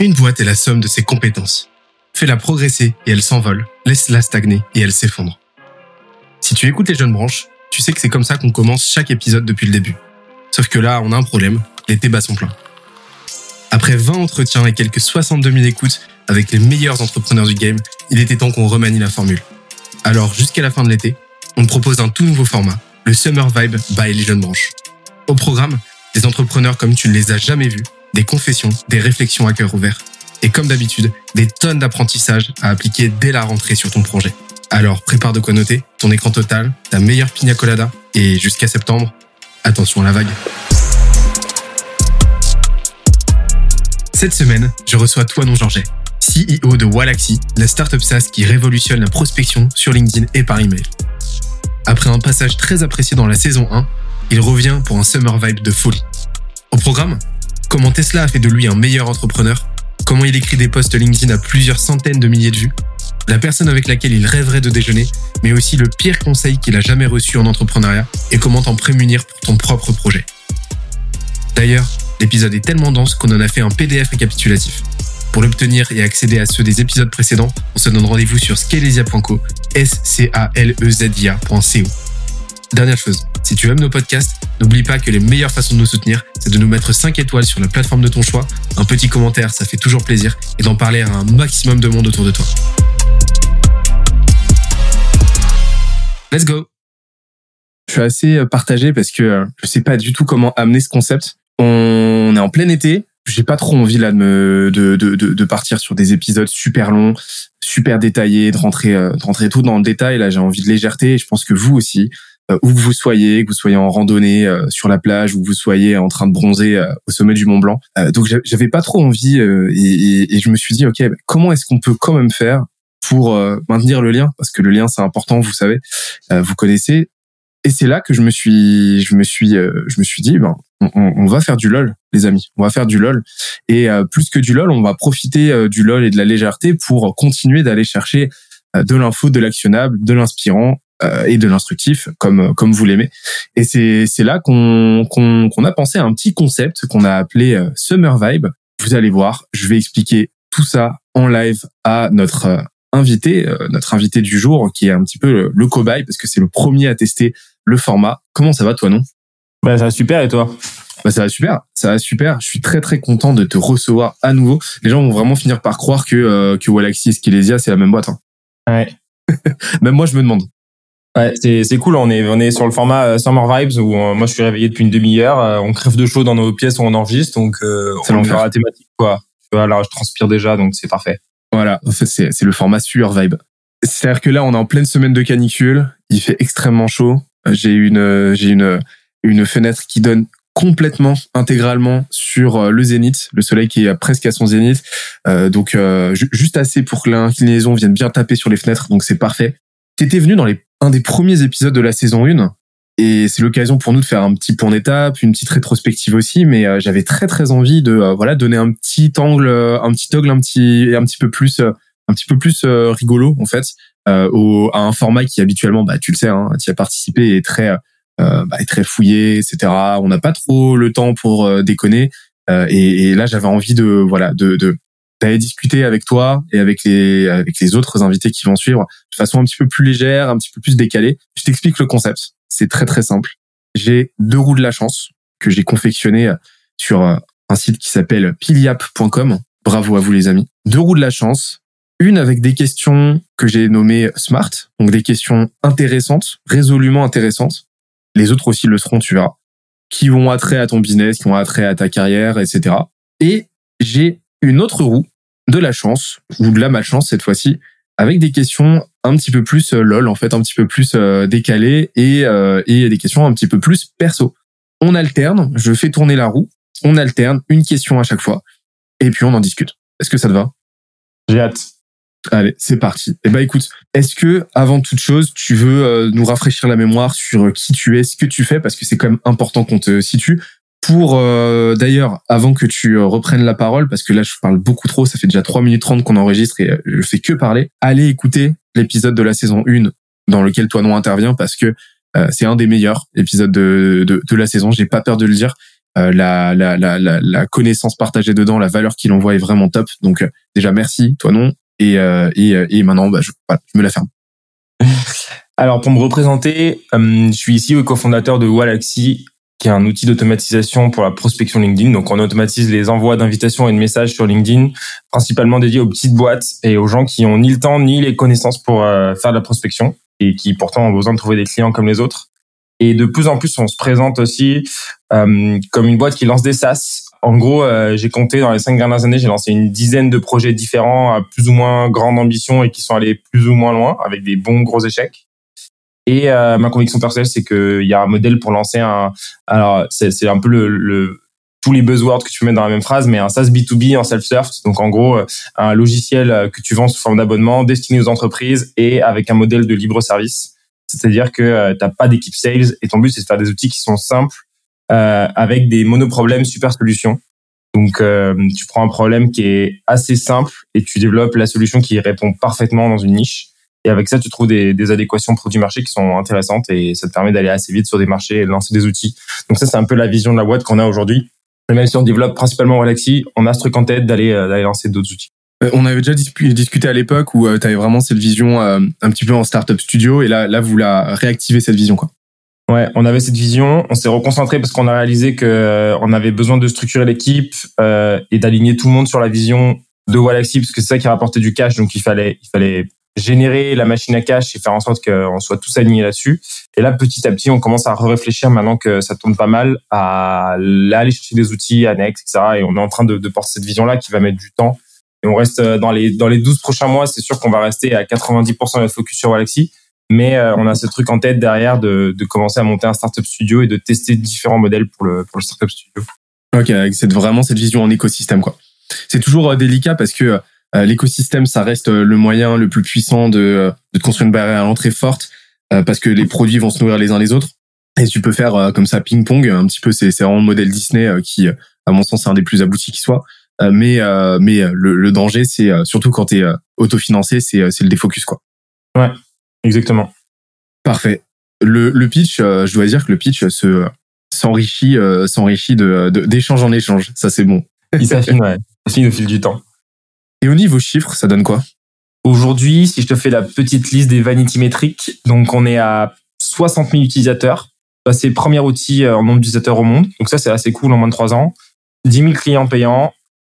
Une boîte est la somme de ses compétences. Fais-la progresser et elle s'envole. Laisse-la stagner et elle s'effondre. Si tu écoutes les jeunes branches, tu sais que c'est comme ça qu'on commence chaque épisode depuis le début. Sauf que là, on a un problème. L'été bat son plein. Après 20 entretiens et quelques 62 000 écoutes avec les meilleurs entrepreneurs du game, il était temps qu'on remanie la formule. Alors, jusqu'à la fin de l'été, on propose un tout nouveau format, le Summer Vibe by les jeunes branches. Au programme, des entrepreneurs comme tu ne les as jamais vus, des confessions, des réflexions à cœur ouvert. Et comme d'habitude, des tonnes d'apprentissages à appliquer dès la rentrée sur ton projet. Alors prépare de quoi noter, ton écran total, ta meilleure pina colada, et jusqu'à septembre, attention à la vague. Cette semaine, je reçois Toinon Georget, CEO de Walaxy, la startup SaaS qui révolutionne la prospection sur LinkedIn et par email. Après un passage très apprécié dans la saison 1, il revient pour un summer vibe de folie. Au programme, comment Tesla a fait de lui un meilleur entrepreneur, comment il écrit des posts LinkedIn à plusieurs centaines de milliers de vues, la personne avec laquelle il rêverait de déjeuner, mais aussi le pire conseil qu'il a jamais reçu en entrepreneuriat et comment t'en prémunir pour ton propre projet. D'ailleurs, l'épisode est tellement dense qu'on en a fait un PDF récapitulatif. Pour l'obtenir et accéder à ceux des épisodes précédents, on se donne rendez-vous sur scalesia.co, s Dernière chose, si tu aimes nos podcasts, n'oublie pas que les meilleures façons de nous soutenir, c'est de nous mettre 5 étoiles sur la plateforme de ton choix, un petit commentaire, ça fait toujours plaisir, et d'en parler à un maximum de monde autour de toi. Let's go Je suis assez euh, partagé parce que euh, je sais pas du tout comment amener ce concept. On est en plein été, j'ai pas trop envie là de, me, de, de, de, partir sur des épisodes super longs, super détaillés, de rentrer, euh, de rentrer tout dans le détail. Là, j'ai envie de légèreté et je pense que vous aussi, où que vous soyez, que vous soyez en randonnée sur la plage, ou que vous soyez en train de bronzer au sommet du Mont Blanc. donc j'avais pas trop envie et, et, je me suis dit ok, comment est-ce qu'on peut quand même faire pour euh, maintenir le lien? Parce que le lien c'est important vous savez euh, vous connaissez. Et c'est là que je me suis je me suis euh, je me suis dit ben on, on, va faire du lol les amis. On va faire du lol. Et plus que du lol on va profiter du lol et de la légèreté pour continuer d'aller chercher de l'info de l'actionnable de l'inspirant et de l'instructif comme comme vous l'aimez et c'est c'est là qu'on qu'on qu'on a pensé à un petit concept qu'on a appelé summer vibe vous allez voir je vais expliquer tout ça en live à notre invité, euh, notre invité du jour, qui est un petit peu le, cobaye, parce que c'est le premier à tester le format. Comment ça va, toi, non? Bah, ça va super, et toi? Bah ça va super, ça va super. Je suis très très content de te recevoir à nouveau. Les gens vont vraiment finir par croire que euh, que Walaxy et Skelesia c'est la même boîte. Hein. Ouais. Même moi je me demande. Ouais, c'est c'est cool. On est on est sur le format euh, Summer Vibes où moi je suis réveillé depuis une demi-heure. on crève de chaud dans nos pièces où on enregistre, donc euh, on fera la thématique quoi. Voilà, je transpire déjà, donc c'est parfait. Voilà, c'est, c'est le format sueur vibe. C'est-à-dire que là, on est en pleine semaine de canicule. Il fait extrêmement chaud. J'ai une, j'ai une, une fenêtre qui donne complètement, intégralement sur euh, le zénith, le soleil qui est presque à son zénith. Euh, donc euh, juste assez pour que l'inclinaison vienne bien taper sur les fenêtres. Donc c'est parfait. T'étais venu dans les, un des premiers épisodes de la saison 1 et c'est l'occasion pour nous de faire un petit point d'étape, une petite rétrospective aussi. Mais euh, j'avais très très envie de euh, voilà donner un petit angle, euh, un petit angle un petit un petit peu plus un petit peu plus rigolo en fait au, à un format qui habituellement bah tu le sais, hein, tu as participé est très bah, est très fouillé, etc. On n'a pas trop le temps pour déconner. Et, et, là j'avais envie de voilà de, de d'aller discuter avec toi et avec les avec les autres invités qui vont suivre de façon un petit peu plus légère, un petit peu plus décalée. Je t'explique le concept. C'est très très simple. J'ai deux roues de la chance que j'ai confectionnées sur un site qui s'appelle piliap.com. Bravo à vous les amis. Deux roues de la chance. Une avec des questions que j'ai nommées smart, donc des questions intéressantes, résolument intéressantes. Les autres aussi le seront, tu verras. Qui vont attrait à ton business, qui vont attrait à ta carrière, etc. Et j'ai une autre roue de la chance, ou de la malchance cette fois-ci, avec des questions un petit peu plus euh, lol, en fait, un petit peu plus euh, décalées et, euh, et des questions un petit peu plus perso. On alterne, je fais tourner la roue, on alterne une question à chaque fois, et puis on en discute. Est-ce que ça te va? J'ai hâte. Allez, c'est parti. Eh ben écoute, est-ce que avant toute chose, tu veux nous rafraîchir la mémoire sur qui tu es, ce que tu fais, parce que c'est quand même important qu'on te situe pour euh, d'ailleurs avant que tu euh, reprennes la parole parce que là je parle beaucoup trop ça fait déjà 3 minutes 30 qu'on enregistre et euh, je fais que parler allez écouter l'épisode de la saison 1 dans lequel toi non intervient parce que c'est un des meilleurs épisodes de, de, de la saison j'ai pas peur de le dire la, la, la, la, connaissance partagée dedans, la valeur qu'il envoie est vraiment top. Donc déjà merci, toi non. Et, et, et maintenant, bah, je, je me la ferme. Alors pour me représenter, je suis ici au cofondateur de Walaxy, qui est un outil d'automatisation pour la prospection LinkedIn. Donc, on automatise les envois d'invitations et de messages sur LinkedIn, principalement dédiés aux petites boîtes et aux gens qui ont ni le temps ni les connaissances pour euh, faire de la prospection et qui pourtant ont besoin de trouver des clients comme les autres. Et de plus en plus, on se présente aussi euh, comme une boîte qui lance des SaaS. En gros, euh, j'ai compté dans les cinq dernières années, j'ai lancé une dizaine de projets différents à plus ou moins grande ambition et qui sont allés plus ou moins loin avec des bons gros échecs. Et euh, ma conviction personnelle, c'est qu'il y a un modèle pour lancer un. Alors, c'est un peu le, le, tous les buzzwords que tu mets dans la même phrase, mais un SaaS B2B en self-serve. Donc, en gros, euh, un logiciel euh, que tu vends sous forme d'abonnement destiné aux entreprises et avec un modèle de libre service. C'est-à-dire que tu n'as pas d'équipe sales et ton but, c'est de faire des outils qui sont simples euh, avec des monoproblèmes super solutions. Donc, tu prends un problème qui est assez simple et tu développes la solution qui répond parfaitement dans une niche. Et avec ça, tu trouves des, des adéquations produits-marché qui sont intéressantes et ça te permet d'aller assez vite sur des marchés et de lancer des outils. Donc ça, c'est un peu la vision de la boîte qu'on a aujourd'hui. même si on développe principalement Galaxy, on a ce truc en tête d'aller euh, d'aller lancer d'autres outils. Euh, on avait déjà discuté à l'époque où euh, tu avais vraiment cette vision un petit peu en startup studio et là, là, vous la réactivez cette vision quoi. Ouais, on avait cette vision, on s'est reconcentré parce qu'on a réalisé que on avait besoin de structurer l'équipe et d'aligner tout le monde sur la vision de Galaxy parce que c'est ça qui rapportait du cash, donc il fallait il fallait générer la machine à cash et faire en sorte qu'on soit tous alignés là-dessus. Et là, petit à petit, on commence à réfléchir maintenant que ça tourne pas mal à aller chercher des outils annexes, etc. Et on est en train de, de porter cette vision-là qui va mettre du temps. Et on reste euh, dans les dans les 12 prochains mois, c'est sûr qu'on va rester à 90% de focus sur Galaxy. Mais euh, on a ce truc en tête derrière de, de commencer à monter un startup studio et de tester différents modèles pour le, pour le startup studio. Ok, c'est vraiment cette vision en écosystème, quoi. C'est toujours euh, délicat parce que l'écosystème, ça reste euh, le moyen le plus puissant de, euh, de construire une barrière à l'entrée forte parce que les produits vont se nourrir les uns les autres. Et tu peux faire comme ça ping-pong, un petit peu, c'est vraiment le modèle Disney qui, à mon sens, c'est un des plus aboutis qui soit. mais mais le, le danger, c'est surtout quand tu es autofinancé, c'est c'est le défocus quoi. Ouais, exactement. Parfait. Le, le pitch, je dois dire que le pitch se s'enrichit s'enrichit de d'échange en échange. Ça c'est bon. Il s'affine, ouais. Il s'affine au fil du temps. Et au niveau chiffres, ça donne quoi? Aujourd'hui, si je te fais la petite liste des vanity métriques, donc on est à 60 000 utilisateurs. C'est le premier outil euh, en nombre d'utilisateurs au monde. Donc ça, c'est assez cool en moins de 3 ans. 10 000 clients payants.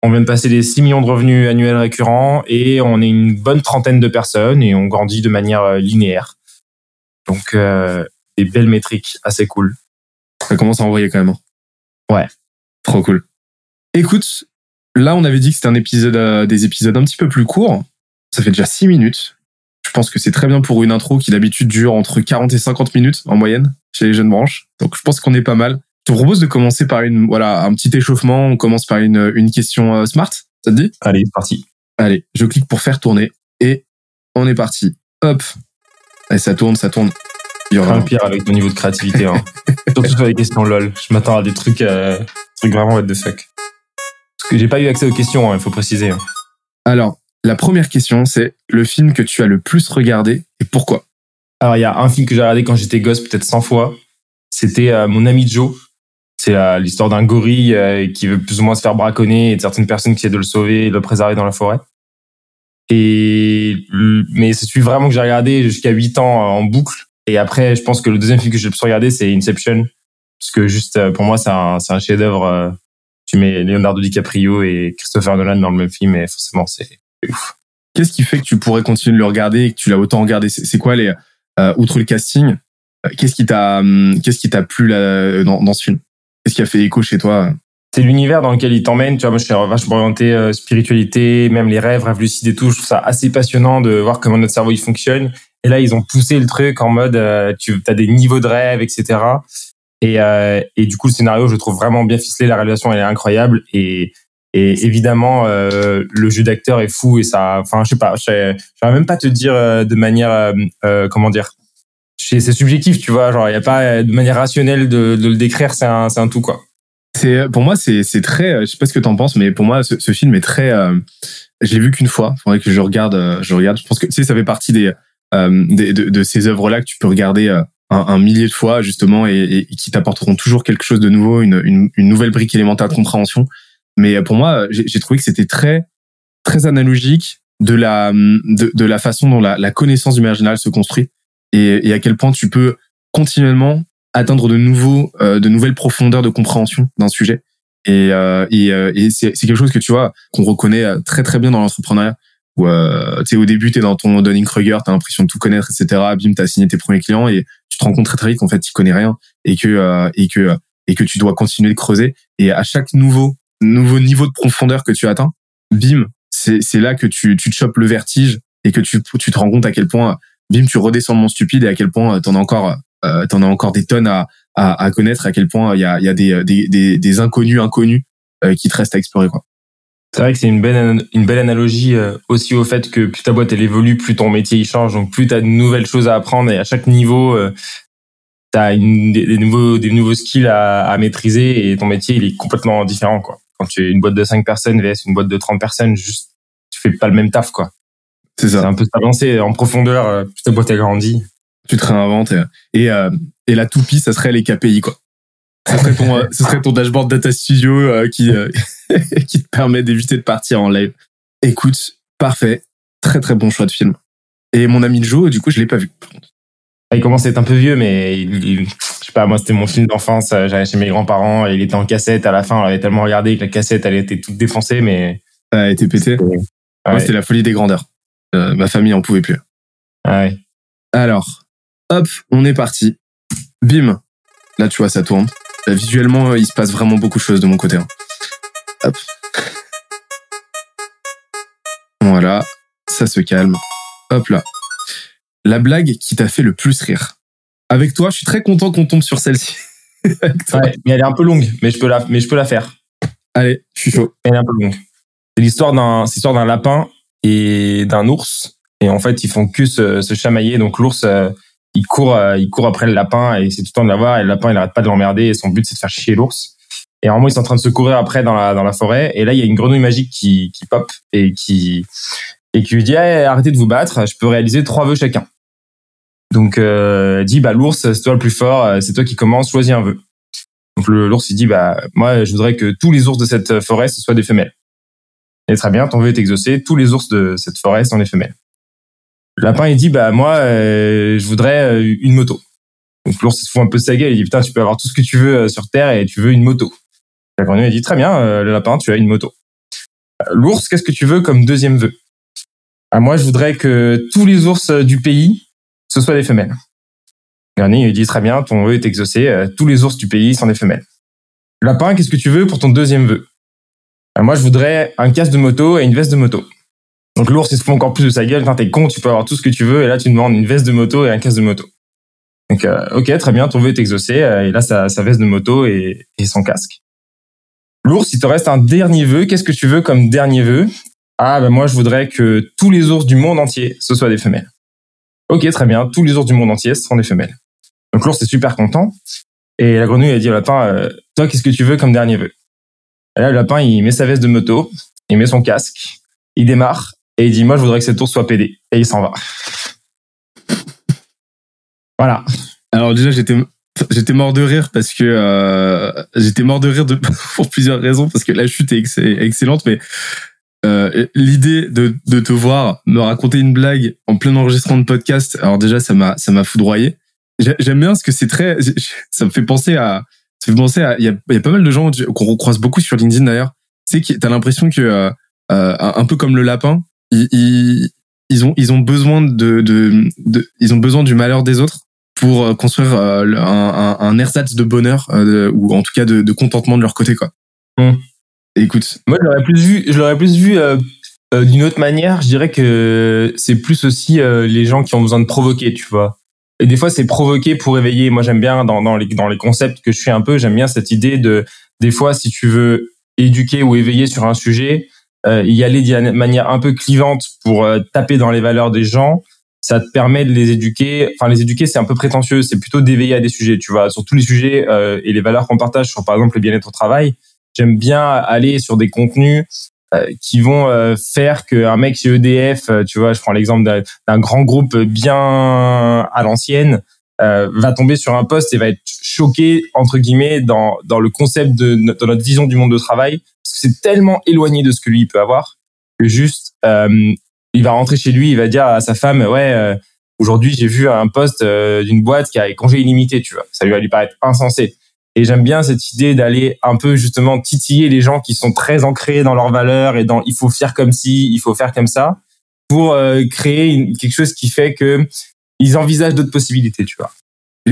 On vient de passer les 6 millions de revenus annuels récurrents et on est une bonne trentaine de personnes et on grandit de manière euh, linéaire. Donc, euh, des belles métriques assez cool. Ça commence à envoyer quand même. Hein. Ouais. Trop cool. Écoute, Là, on avait dit que c'était un épisode, euh, des épisodes un petit peu plus courts. Ça fait déjà 6 minutes. Je pense que c'est très bien pour une intro qui d'habitude dure entre 40 et 50 minutes en moyenne chez les jeunes branches. Donc je pense qu'on est pas mal. Je te propose de commencer par une voilà un petit échauffement. On commence par une, une question euh, smart. Ça te dit? Allez, parti. Allez, je clique pour faire tourner et on est parti. Hop. Et ça tourne, ça tourne. Il y aura un pire avec ton niveau de créativité. Hein. Surtout sur les questions lol. Je m'attends à des trucs, euh, trucs vraiment what the fuck que j'ai pas eu accès aux questions, hein, il faut préciser. Hein. Alors, la première question, c'est le film que tu as le plus regardé et pourquoi? Alors, il y a un film que j'ai regardé quand j'étais gosse, peut-être 100 fois. C'était euh, Mon ami Joe. C'est euh, l'histoire d'un gorille euh, qui veut plus ou moins se faire braconner et de certaines personnes qui essaient de le sauver et de le préserver dans la forêt. Et mais c'est celui vraiment que j'ai regardé jusqu'à 8 ans en boucle. Et après, je pense que le deuxième film que j'ai le plus regardé, c'est Inception. Parce que juste, pour moi, c'est un, un chef-d'œuvre tu mets Leonardo DiCaprio et Christopher Nolan dans le même film et forcément c'est ouf. Qu'est-ce qui fait que tu pourrais continuer de le regarder et que tu l'as autant regardé? C'est quoi les euh, outre le casting euh, Qu'est-ce qui t'a hum, qu'est-ce qui t'a plu là, dans, dans ce film? Qu'est-ce qui a fait écho chez toi? C'est l'univers dans lequel il t'emmène. Tu vois, moi, je suis vachement orienté euh, spiritualité, même les rêves, rêves lucides et tout. Je trouve ça assez passionnant de voir comment notre cerveau il fonctionne. Et là, ils ont poussé le truc en mode, tu as des niveaux de rêve, etc. Et, euh, et du coup, le scénario, je trouve vraiment bien ficelé. La réalisation, elle est incroyable. Et, et évidemment, euh, le jeu d'acteur est fou. Et ça, enfin, je sais pas, je vais même pas te dire euh, de manière, euh, euh comment dire, c'est subjectif, tu vois. Genre, il y a pas de manière rationnelle de, de le décrire. C'est un, un tout, quoi. C'est pour moi, c'est très. Je sais pas ce que t'en penses, mais pour moi, ce, film est très. Euh, je l'ai vu qu'une fois. Faudrait que je regarde. Je regarde. Je pense que tu sais, ça fait partie des, des de, de, ces œuvres là que tu peux regarder un, millier de fois justement et, qui t'apporteront toujours quelque chose de nouveau, une, une, une, nouvelle brique élémentaire de compréhension. Mais pour moi, j'ai trouvé que c'était très très analogique de la de, de la façon dont la, la, connaissance du marginal se construit et, et, à quel point tu peux continuellement atteindre de nouveaux euh, de nouvelles profondeurs de compréhension d'un sujet et, euh, et, euh, et c'est quelque chose que tu vois qu'on reconnaît très très bien dans l'entrepreneuriat où euh, tu au début tu es dans ton Dunning Kruger tu as l'impression de tout connaître etc bim tu as signé tes premiers clients et tu te rends compte très très vite qu'en fait tu connais rien et que euh, et que et que tu dois continuer de creuser et à chaque nouveau nouveau niveau de profondeur que tu atteins bim c'est là que tu, tu te chopes le vertige et que tu, tu te rends compte à quel point, bim, tu redescends le stupide et à quel point t'en as encore, euh, t'en as encore des tonnes à, à, à connaître, à quel point il y a, y a des, des, des, des inconnus inconnus euh, qui te restent à explorer, quoi. C'est vrai que c'est une belle, une belle analogie euh, aussi au fait que plus ta boîte elle évolue, plus ton métier il change, donc plus tu as de nouvelles choses à apprendre et à chaque niveau, euh, tu as une, des, nouveaux, des nouveaux skills à, à maîtriser et ton métier il est complètement différent. quoi. Quand tu es une boîte de 5 personnes vs une boîte de 30 personnes, juste fais pas le même taf, quoi. C'est ça. C'est un peu s'avancer en profondeur, euh, plus ta boîte a grandi. Tu te réinventes et, et, euh, et la toupie, ça serait les KPI, quoi. Ce serait ton, euh, ce serait ton dashboard Data Studio qui, qui te permet d'éviter de partir en live. Écoute, parfait. Très, très bon choix de film. Et mon ami Joe, du coup, je l'ai pas vu, ah, il commence à être un peu vieux, mais il, je sais pas, moi, c'était mon film d'enfance. J'allais chez mes grands-parents et il était en cassette. À la fin, on l'avait tellement regardé que la cassette, elle était toute défoncée, mais. Elle a été pétée. Moi, c'était la folie des grandeurs. Euh, ma famille en pouvait plus. Ouais. Alors, hop, on est parti. Bim. Là, tu vois, ça tourne. Visuellement, il se passe vraiment beaucoup de choses de mon côté. Hein. Hop. Voilà. Ça se calme. Hop là. La blague qui t'a fait le plus rire. Avec toi, je suis très content qu'on tombe sur celle-ci. ouais, mais elle est un peu longue, mais je peux la, mais je peux la faire. Allez, je suis chaud. Elle est un peu longue. C'est l'histoire d'un, c'est l'histoire d'un lapin et d'un ours. Et en fait, ils font que se, se chamailler. Donc l'ours, euh, il court, euh, il court après le lapin et c'est tout le temps de l'avoir. Et le lapin, il arrête pas de l'emmerder. Et son but, c'est de faire chier l'ours. Et en moment, ils sont en train de se courir après dans la dans la forêt. Et là, il y a une grenouille magique qui qui pop et qui et qui lui dit arrêtez de vous battre. Je peux réaliser trois vœux chacun. Donc, euh, dit bah l'ours, c'est toi le plus fort. Euh, c'est toi qui commence. Choisis un vœu. Donc l'ours il dit bah moi je voudrais que tous les ours de cette forêt ce soient des femelles. Et très bien, ton vœu est exaucé. Tous les ours de cette forêt sont des femelles. Lapin, il dit, bah moi, euh, je voudrais euh, une moto. Donc l'ours se fout un peu de sa gueule. Il dit, putain, tu peux avoir tout ce que tu veux euh, sur Terre et tu veux une moto. La grenouille, il dit, très bien, le lapin, tu as une moto. L'ours, qu'est-ce que tu veux comme deuxième vœu? Ah, Moi, je voudrais que tous les ours du pays, ce soient des femelles. La grenouille, il dit, très bien, ton vœu est exaucé. tous les ours du pays sont des femelles. Lapin, qu'est-ce que tu veux pour ton deuxième vœu? Euh, moi, je voudrais un casque de moto et une veste de moto. Donc l'ours, il se fout encore plus de sa gueule. T'es con, tu peux avoir tout ce que tu veux. Et là, tu demandes une veste de moto et un casque de moto. Donc, euh, ok, très bien, ton vœu est exaucé. Euh, et là, sa, sa veste de moto et, et son casque. L'ours, il te reste un dernier vœu. Qu'est-ce que tu veux comme dernier vœu? Ah, ben moi, je voudrais que tous les ours du monde entier, ce soient des femelles. Ok, très bien, tous les ours du monde entier, ce sont des femelles. Donc l'ours est super content. Et la grenouille a dit au lapin, toi, qu'est-ce que tu veux comme dernier vœu? Là, le lapin, il met sa veste de moto, il met son casque, il démarre et il dit moi je voudrais que cette tour soit pédée et il s'en va. voilà. Alors déjà j'étais j'étais mort de rire parce que euh, j'étais mort de rire pour plusieurs raisons parce que la chute est excellente mais euh, l'idée de, te voir me raconter une blague en plein enregistrement de podcast alors déjà ça m'a ça m'a foudroyé j'aime bien parce que c'est très ça me fait penser à ça fait penser à, il y a, y a pas mal de gens qu'on recroise beaucoup sur LinkedIn d'ailleurs. Tu sais, t'as l'impression que, euh, un peu comme le lapin, ils, ils, ils, ont, ils ont besoin de, de, de, ils ont besoin du malheur des autres pour euh, construire un, un, un ersatz de bonheur ou en tout cas de, de, contentement de leur côté, quoi. Mmh. Écoute. Moi, je l'aurais plus vu, je l'aurais plus vu euh, d'une autre manière. Je dirais que c'est plus aussi les gens qui ont besoin de provoquer, tu vois. Et des fois, c'est provoqué pour éveiller. Moi, j'aime bien dans, dans, les, dans les concepts que je suis un peu, j'aime bien cette idée de, des fois, si tu veux éduquer ou éveiller sur un sujet, euh, y aller d'une manière un peu clivante pour euh, taper dans les valeurs des gens, ça te permet de les éduquer. Enfin, les éduquer, c'est un peu prétentieux. C'est plutôt d'éveiller à des sujets, tu vois, sur tous les sujets euh, et les valeurs qu'on partage sur, par exemple, le bien-être au travail. J'aime bien aller sur des contenus euh, qui vont euh, faire qu'un mec chez EDF, euh, tu vois, je prends l'exemple d'un grand groupe bien à l'ancienne, va tomber sur un poste et va être choqué entre guillemets dans dans le concept de, de notre vision du monde de travail parce que c'est tellement éloigné de ce que lui peut avoir que juste il va rentrer chez lui, il va dire à sa femme ouais aujourd'hui j'ai vu un poste d'une boîte qui a congé illimité, tu vois. Ça lui va lui paraître insensé. Et j'aime bien cette idée d'aller un peu justement titiller les gens qui sont très ancrés dans leurs valeurs et dans il faut faire comme si, il faut faire comme ça, pour euh, créer quelque chose qui fait que ils envisagent d'autres possibilités, tu vois.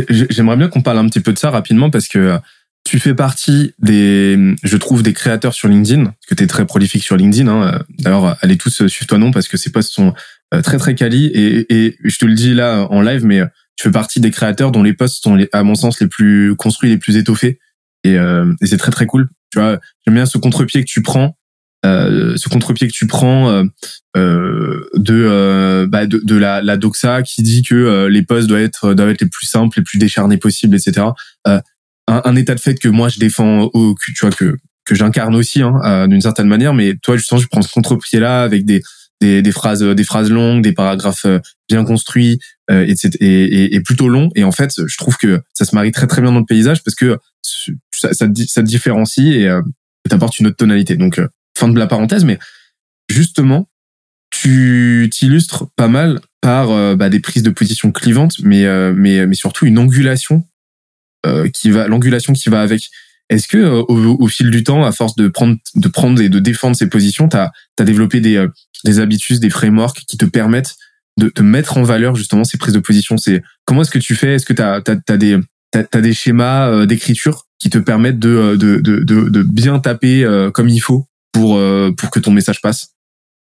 J'aimerais bien qu'on parle un petit peu de ça rapidement parce que tu fais partie des, je trouve, des créateurs sur LinkedIn, parce que tu es très prolifique sur LinkedIn. Hein. D'ailleurs, allez tous suivre toi non parce que ces posts sont euh, très très quali et, et je te le dis là en live, mais tu fais partie des créateurs dont les posts sont, à mon sens, les plus construits, les plus étoffés. Et, euh, c'est très très cool. Tu vois, j'aime bien ce contre-pied que tu prends, euh, ce contre-pied que tu prends euh, euh de, euh, bah de, de la, la doxa qui dit que euh, les posts doivent être doivent être les plus simples, les plus décharnés possibles, etc. Un, état de fait que moi je défends, au, tu vois que que j'incarne aussi hein, d'une certaine manière. Mais toi, sens, je prends ce contre-pied là avec des des, des phrases des phrases longues, des paragraphes bien construits, euh, et, et, plutôt long. Et en fait, je trouve que ça se marie très très bien dans le paysage parce que ça, ça, te, ça te différencie et euh, t'apporte une autre tonalité. Donc, euh, fin de la parenthèse, mais justement, tu t'illustres pas mal par euh, bah, des prises de position clivantes, mais mais mais surtout une angulation qui va l'angulation qui va avec. Est-ce que au, au, fil du temps, à force de prendre de prendre et de défendre ces positions, t'as as développé des des habitudes, des frameworks qui te permettent de, te mettre en valeur justement ces prises de position? C'est comment est-ce que tu fais? Est-ce que tu as, as, des t'as, des schémas euh, d'écriture qui te permettent de, euh, de, de, de, bien taper euh, comme il faut pour, pour que ton message passe?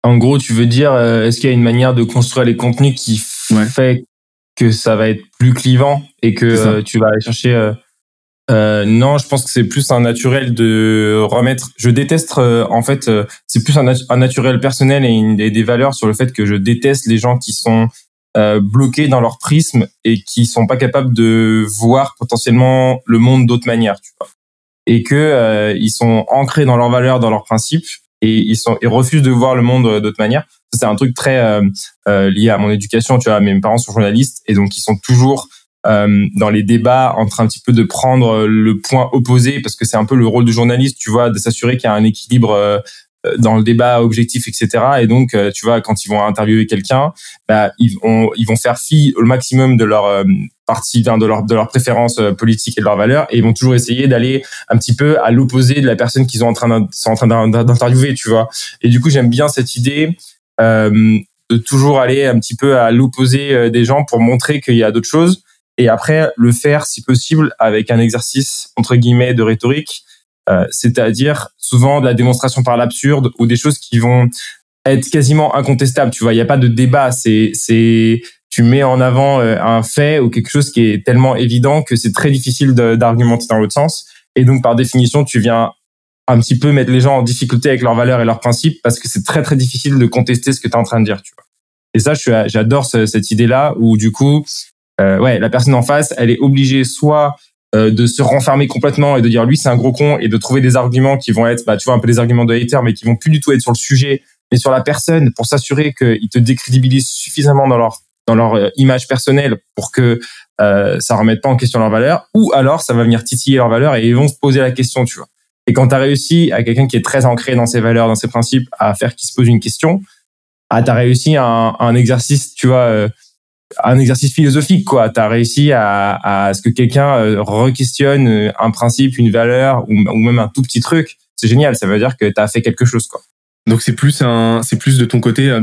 En gros, tu veux dire, est-ce qu'il y a une manière de construire les contenus qui fait que ça va être plus clivant et que tu vas aller chercher euh, non, je pense que c'est plus un naturel de remettre. Je déteste euh, en fait, euh, c'est plus un, un, naturel personnel et, des valeurs sur le fait que je déteste les gens qui sont euh, bloqués dans leur prisme et qui sont pas capables de voir potentiellement le monde d'autre manière, tu vois. Et que ils sont ancrés dans leurs valeurs, dans leurs principes et ils sont ils refusent de voir le monde d'autre manière. C'est un truc très lié à mon éducation, tu vois. Mes parents sont journalistes et donc ils sont toujours euh, dans les débats en train un petit peu de prendre le point opposé parce que c'est un peu le rôle du journaliste, tu vois, de s'assurer qu'il y a un équilibre euh, dans le débat objectif, etc. Et donc, euh, tu vois, quand ils vont interviewer quelqu'un, bah, ils, vont, ils vont faire fi au maximum de leur euh, partie, de leur de leur préférence politique et de leurs valeurs, et ils vont toujours essayer d'aller un petit peu à l'opposé de la personne qu'ils sont en train d'interviewer, tu vois. Et du coup, j'aime bien cette idée. Euh, de toujours aller un petit peu à l'opposé des gens pour montrer qu'il y a d'autres choses et après le faire si possible avec un exercice entre guillemets de rhétorique, euh, c'est-à-dire souvent de la démonstration par l'absurde ou des choses qui vont être quasiment incontestables. Tu vois, il n'y a pas de débat. C'est c'est tu mets en avant euh, un fait ou quelque chose qui est tellement évident que c'est très difficile d'argumenter dans l'autre sens. Et donc par définition, tu viens un petit peu mettre les gens en difficulté avec leurs valeurs et leurs principes parce que c'est très très difficile de contester ce que tu es en train de dire. Tu vois. Et ça, j'adore cette idée-là où du coup, euh, ouais, la personne en face, elle est obligée soit euh, de se renfermer complètement et de dire lui c'est un gros con et de trouver des arguments qui vont être, bah, tu vois, un peu des arguments de hater, mais qui vont plus du tout être sur le sujet, mais sur la personne pour s'assurer qu'ils te décrédibilisent suffisamment dans leur dans leur euh, image personnelle pour que euh, ça remette pas en question leur valeur, ou alors ça va venir titiller leur valeur et ils vont se poser la question, tu vois. Et quand tu as réussi à quelqu'un qui est très ancré dans ses valeurs, dans ses principes, à faire qu'il se pose une question, ah, tu as réussi un, un exercice, tu vois, euh, un exercice philosophique quoi. Tu as réussi à, ce que quelqu'un euh, re-questionne euh, un principe une valeur ou, même un tout petit truc. C'est génial. Ça veut dire que tu as fait quelque chose quoi. Donc c'est plus un c'est plus de ton côté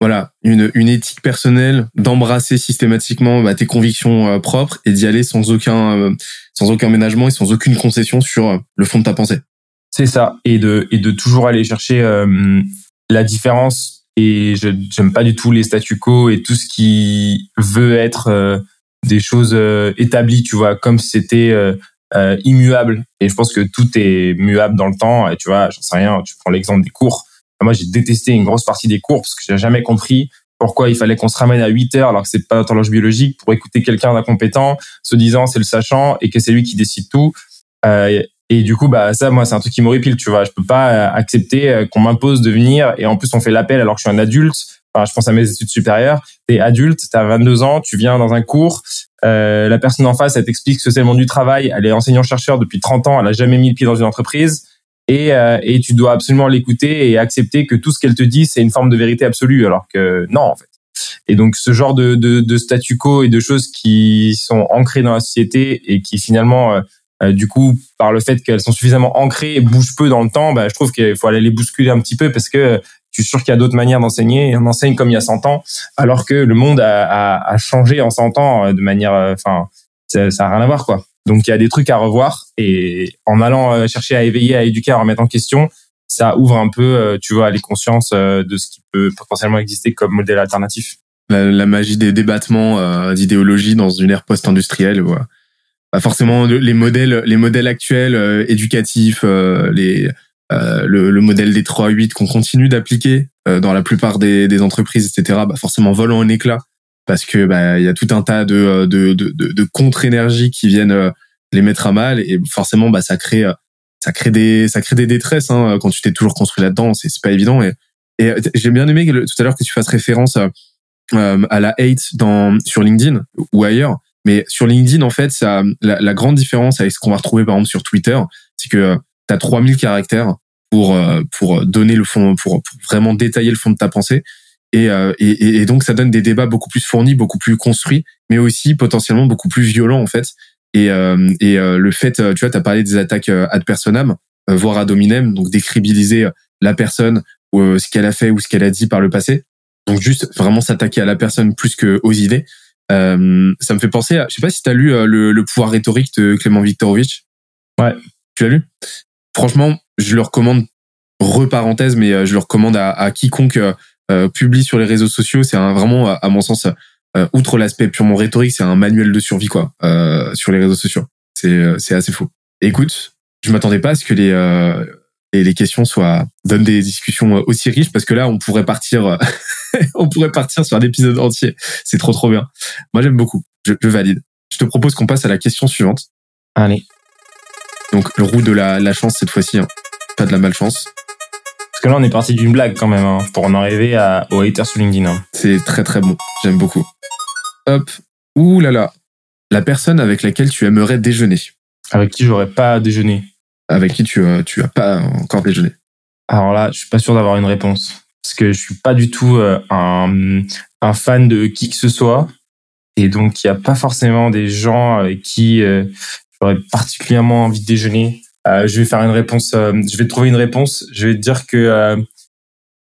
voilà une, une éthique personnelle d'embrasser systématiquement bah, tes convictions propres et d'y aller sans aucun sans aucun ménagement et sans aucune concession sur le fond de ta pensée c'est ça et de et de toujours aller chercher la différence et je j'aime pas du tout les statu quo et tout ce qui veut être euh, des choses euh, établies, tu vois, comme si c'était euh, immuable. Et je pense que tout est muable dans le temps. Et tu vois, j'en sais rien. Tu prends l'exemple des cours. Moi, j'ai détesté une grosse partie des cours parce que j'ai jamais compris pourquoi il fallait qu'on se ramène à 8 heures alors que c'est pas notre horloge biologique pour écouter quelqu'un d'incompétent, se disant c'est le sachant et que c'est lui qui décide tout. Euh, et du coup, bah ça, moi, c'est un truc qui m'horripile, tu vois. Je peux pas euh, accepter euh, qu'on m'impose de venir et en plus on fait l'appel alors que je suis un adulte. Enfin, je pense à mes études supérieures. T'es adulte, t'as 22 ans, tu viens dans un cours la personne en face, elle t'explique ce que c'est le monde du travail. Elle est enseignant-chercheur depuis 30 ans. Elle a jamais mis le pied dans une entreprise. Et, et tu dois absolument l'écouter et accepter que tout ce qu'elle te dit, c'est une forme de vérité absolue. Alors que non, en fait. Et donc ce genre de, de, de statu quo et de choses qui sont ancrées dans la société et qui finalement, euh, euh, du coup, par le fait qu'elles sont suffisamment ancrées et bougent peu dans le temps, bah, je trouve qu'il faut aller les bousculer un petit peu parce que je suis sûr qu'il y a d'autres manières d'enseigner. On enseigne comme il y a 100 ans, alors que le monde a, a, changé en 100 ans euh, de manière, enfin, ça, ça a rien à voir quoi. Donc il y a des trucs à revoir et en allant chercher à éveiller, à éduquer, à remettre en question, ça ouvre un peu, tu vois, les consciences de ce qui peut potentiellement exister comme modèle alternatif la, magie des débattements euh, d'idéologie dans une ère post-industrielle. Voilà. Pas forcément les modèles, les modèles actuels euh, éducatifs, euh, les le, le, modèle des 3 à 8 qu'on continue d'appliquer dans la plupart des, des entreprises, etc. Bah forcément volent en éclat parce que bah il y a tout un tas de de, de, de contre-énergies qui viennent les mettre à mal et forcément bah ça crée ça crée des ça crée des détresses hein, quand tu t'es toujours construit là-dedans c'est c'est pas évident et, et j'ai bien aimé tout à l'heure que tu fasses référence à euh, la hate dans sur LinkedIn ou ailleurs. Mais sur LinkedIn, en fait, ça, la, grande différence avec ce qu'on va retrouver par exemple sur Twitter, c'est que tu as 3000 caractères pour euh, pour donner le fond, pour, vraiment détailler le fond de ta pensée. Et, euh, et, et, donc ça donne des débats beaucoup plus fournis, beaucoup plus construits, mais aussi potentiellement beaucoup plus violents en fait. Et, et le fait, tu vois, tu as parlé des attaques ad personam, voire ad hominem, donc décribiliser la personne, ou ce qu'elle a fait ou ce qu'elle a dit par le passé. Donc juste vraiment s'attaquer à la personne plus que aux idées. Euh, ça me fait penser à, je sais pas si tu as lu euh, le, le, pouvoir rhétorique de Clément Viktorovitch. Ouais. Tu l'as lu? Franchement, je le recommande, reparenthèse, mais euh, je le recommande à, à quiconque euh, publie sur les réseaux sociaux. C'est vraiment, à mon sens, outre l'aspect purement rhétorique, c'est un manuel de survie quoi sur les réseaux sociaux. C'est c'est assez fou. Écoute, je m'attendais pas à ce que les et les questions soient donnent des discussions aussi riches parce que là on pourrait partir on pourrait partir sur un épisode entier c'est trop trop bien moi j'aime beaucoup je, je, valide je te propose qu'on passe à la question suivante allez donc le roue de la, la chance cette fois-ci hein. pas de la malchance parce que là on est parti d'une blague quand même hein, pour en arriver à, au hater sur LinkedIn hein. c'est très très bon. J'aime beaucoup. Hop. Ouh là là. La personne avec laquelle tu aimerais déjeuner. Avec qui j'aurais pas déjeuné. Avec qui tu, euh, tu as pas encore déjeuné. Alors là, je suis pas sûr d'avoir une réponse. Parce que je suis pas du tout euh, un, un fan de qui que ce soit. Et donc il y a pas forcément des gens avec qui euh, j'aurais particulièrement envie de déjeuner. Je vais faire une réponse, je vais trouver une réponse. Je vais te dire que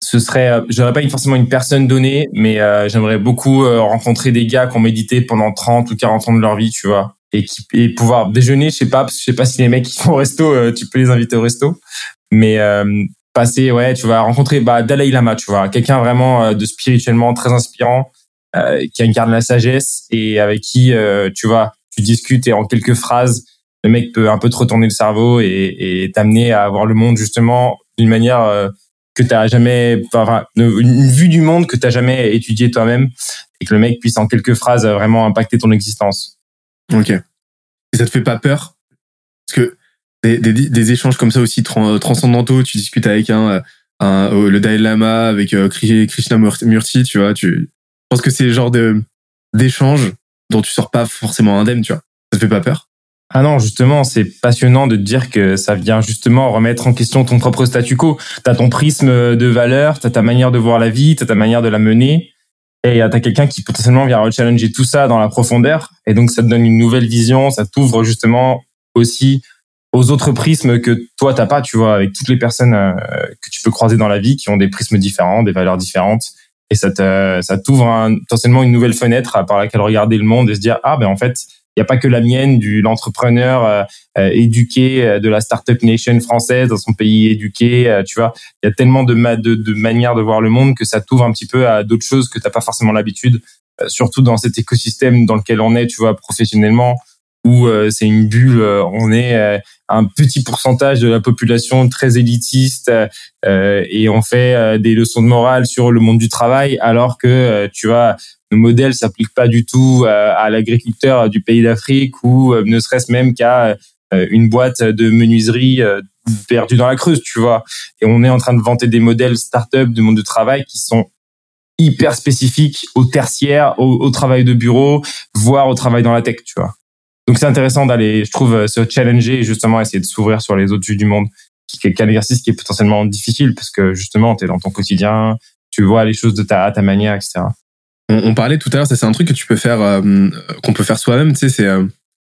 ce serait, j'aurais pas forcément une personne donnée, mais j'aimerais beaucoup rencontrer des gars qui ont médité pendant 30 ou 40 ans de leur vie, tu vois. Et, qui, et pouvoir déjeuner, je sais pas, je sais pas si les mecs qui font au resto, euh, tu peux les inviter au resto, mais euh, passer, ouais, tu vas rencontrer bah, Dalai Lama, tu vois, quelqu'un vraiment euh, de spirituellement très inspirant, qui incarne la sagesse et avec qui, tu vois, tu discutes et en quelques phrases, le mec peut un peu te retourner le cerveau et, t'amener à voir le monde justement d'une manière que tu jamais, enfin, une vue du monde que tu jamais étudié toi-même et que le mec puisse en quelques phrases vraiment impacter ton existence. Ok. Et ça te fait pas peur? Parce que des, des, des, échanges comme ça aussi transcendantaux, tu discutes avec un, un euh, le Dalai Lama, avec euh, Krishnamurti, tu vois, tu je pense que c'est le genre de d'échanges dont tu sors pas forcément indemne, tu vois. Ça te fait pas peur? Ah non, justement, c'est passionnant de te dire que ça vient justement remettre en question ton propre statu quo. T'as ton prisme de valeur, t'as ta manière de voir la vie, t'as ta manière de la mener et t'as quelqu'un qui potentiellement vient challenger tout ça dans la profondeur et donc ça te donne une nouvelle vision ça t'ouvre justement aussi aux autres prismes que toi t'as pas tu vois avec toutes les personnes euh, que tu peux croiser dans la vie qui ont des prismes différents des valeurs différentes et ça te ça t'ouvre potentiellement une nouvelle fenêtre par laquelle regarder le monde et se dire ah ben en fait il n'y a pas que la mienne du l'entrepreneur euh, euh, éduqué euh, de la startup nation française dans son pays éduqué. tu vois, il y a tellement de, de, de manières de voir le monde que ça t'ouvre un petit peu à d'autres choses que t'as pas forcément l'habitude. surtout dans cet écosystème dans lequel on est, tu vois, professionnellement, où c'est une bulle. on est un petit pourcentage de la population très élitiste et on fait des leçons de morale sur le monde du travail, alors que tu vois le modèle s'applique pas du tout euh, à l'agriculteur du pays d'Afrique ou euh, ne serait-ce même qu'à euh, une boîte de menuiserie perdue dans la Creuse, tu vois. Et on est en train de vanter des modèles start-up du monde du travail qui sont hyper spécifiques au tertiaire, au, travail de bureau, voire au travail dans la tech, tu vois. Donc c'est intéressant d'aller, je trouve, se challenger et justement essayer de s'ouvrir sur les autres vues du monde, qui est un exercice qui est potentiellement difficile parce que justement, tu es dans ton quotidien, tu vois les choses de ta, à ta manière, etc. On, parlait tout à l'heure, ça c'est un truc que tu peux faire, euh, qu'on peut faire soi-même, tu sais, c'est, euh,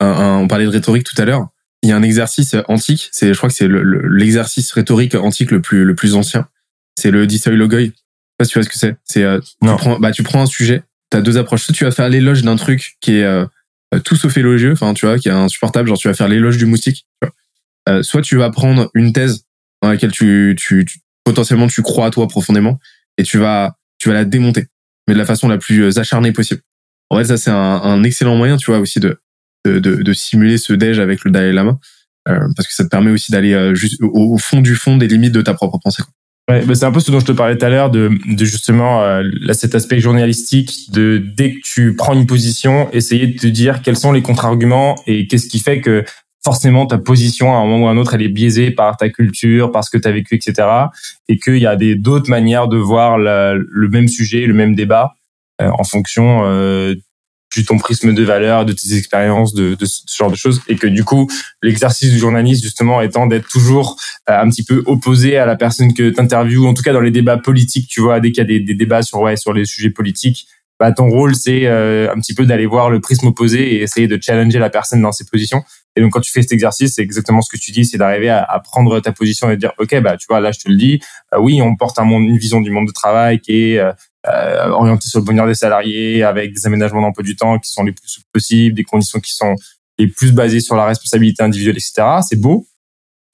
on parlait de rhétorique tout à l'heure. Il y a un exercice antique, c'est, je crois que c'est l'exercice rhétorique antique le plus, le plus ancien. C'est le dissoi logoi. Je sais pas si tu vois ce que c'est. C'est, euh, tu prends, bah, tu prends un sujet, tu as deux approches. Soit tu vas faire l'éloge d'un truc qui est tout sauf élogieux, enfin, tu vois, qui est insupportable, genre tu vas faire l'éloge du moustique. Tu vois. soit tu vas prendre une thèse dans laquelle tu, tu, potentiellement tu crois à toi profondément et tu vas, tu vas la démonter mais de la façon la plus euh, acharnée possible. En fait, ça c'est un, excellent moyen, tu vois, aussi de de, de, simuler ce déj avec le Dalai Lama, euh, parce que ça te permet aussi d'aller euh, au, fond du fond des limites de ta propre pensée. Ouais, c'est un peu ce dont je te parlais tout à l'heure de, de justement euh, cet aspect journalistique de dès que tu prends une position, essayer de te dire quels sont les contre-arguments et qu'est-ce qui fait que forcément ta position à un moment ou à un autre elle est biaisée par ta culture, par ce que tu as vécu, etc. Et qu'il y a des d'autres manières de voir le même sujet, le même débat euh, en fonction euh, du ton prisme de valeur, de tes expériences, de, de, ce genre de choses, et que du coup l'exercice du journaliste justement étant d'être toujours euh, un petit peu opposé à la personne que tu interviews, en tout cas dans les débats politiques, tu vois, dès qu'il y a des, débats sur ouais sur les sujets politiques, bah ton rôle c'est euh, un petit peu d'aller voir le prisme opposé et essayer de challenger la personne dans ses positions. Et donc, quand tu fais cet exercice, c'est exactement ce que tu dis, c'est d'arriver à, à, prendre ta position et de dire, OK, bah, tu vois, là, je te le dis, euh, oui, on porte un monde, une vision du monde de travail qui est euh, euh, orientée sur le bonheur des salariés, avec des aménagements d'emploi du temps qui sont les plus possibles, des conditions qui sont les plus basées sur la responsabilité individuelle, etc. C'est beau,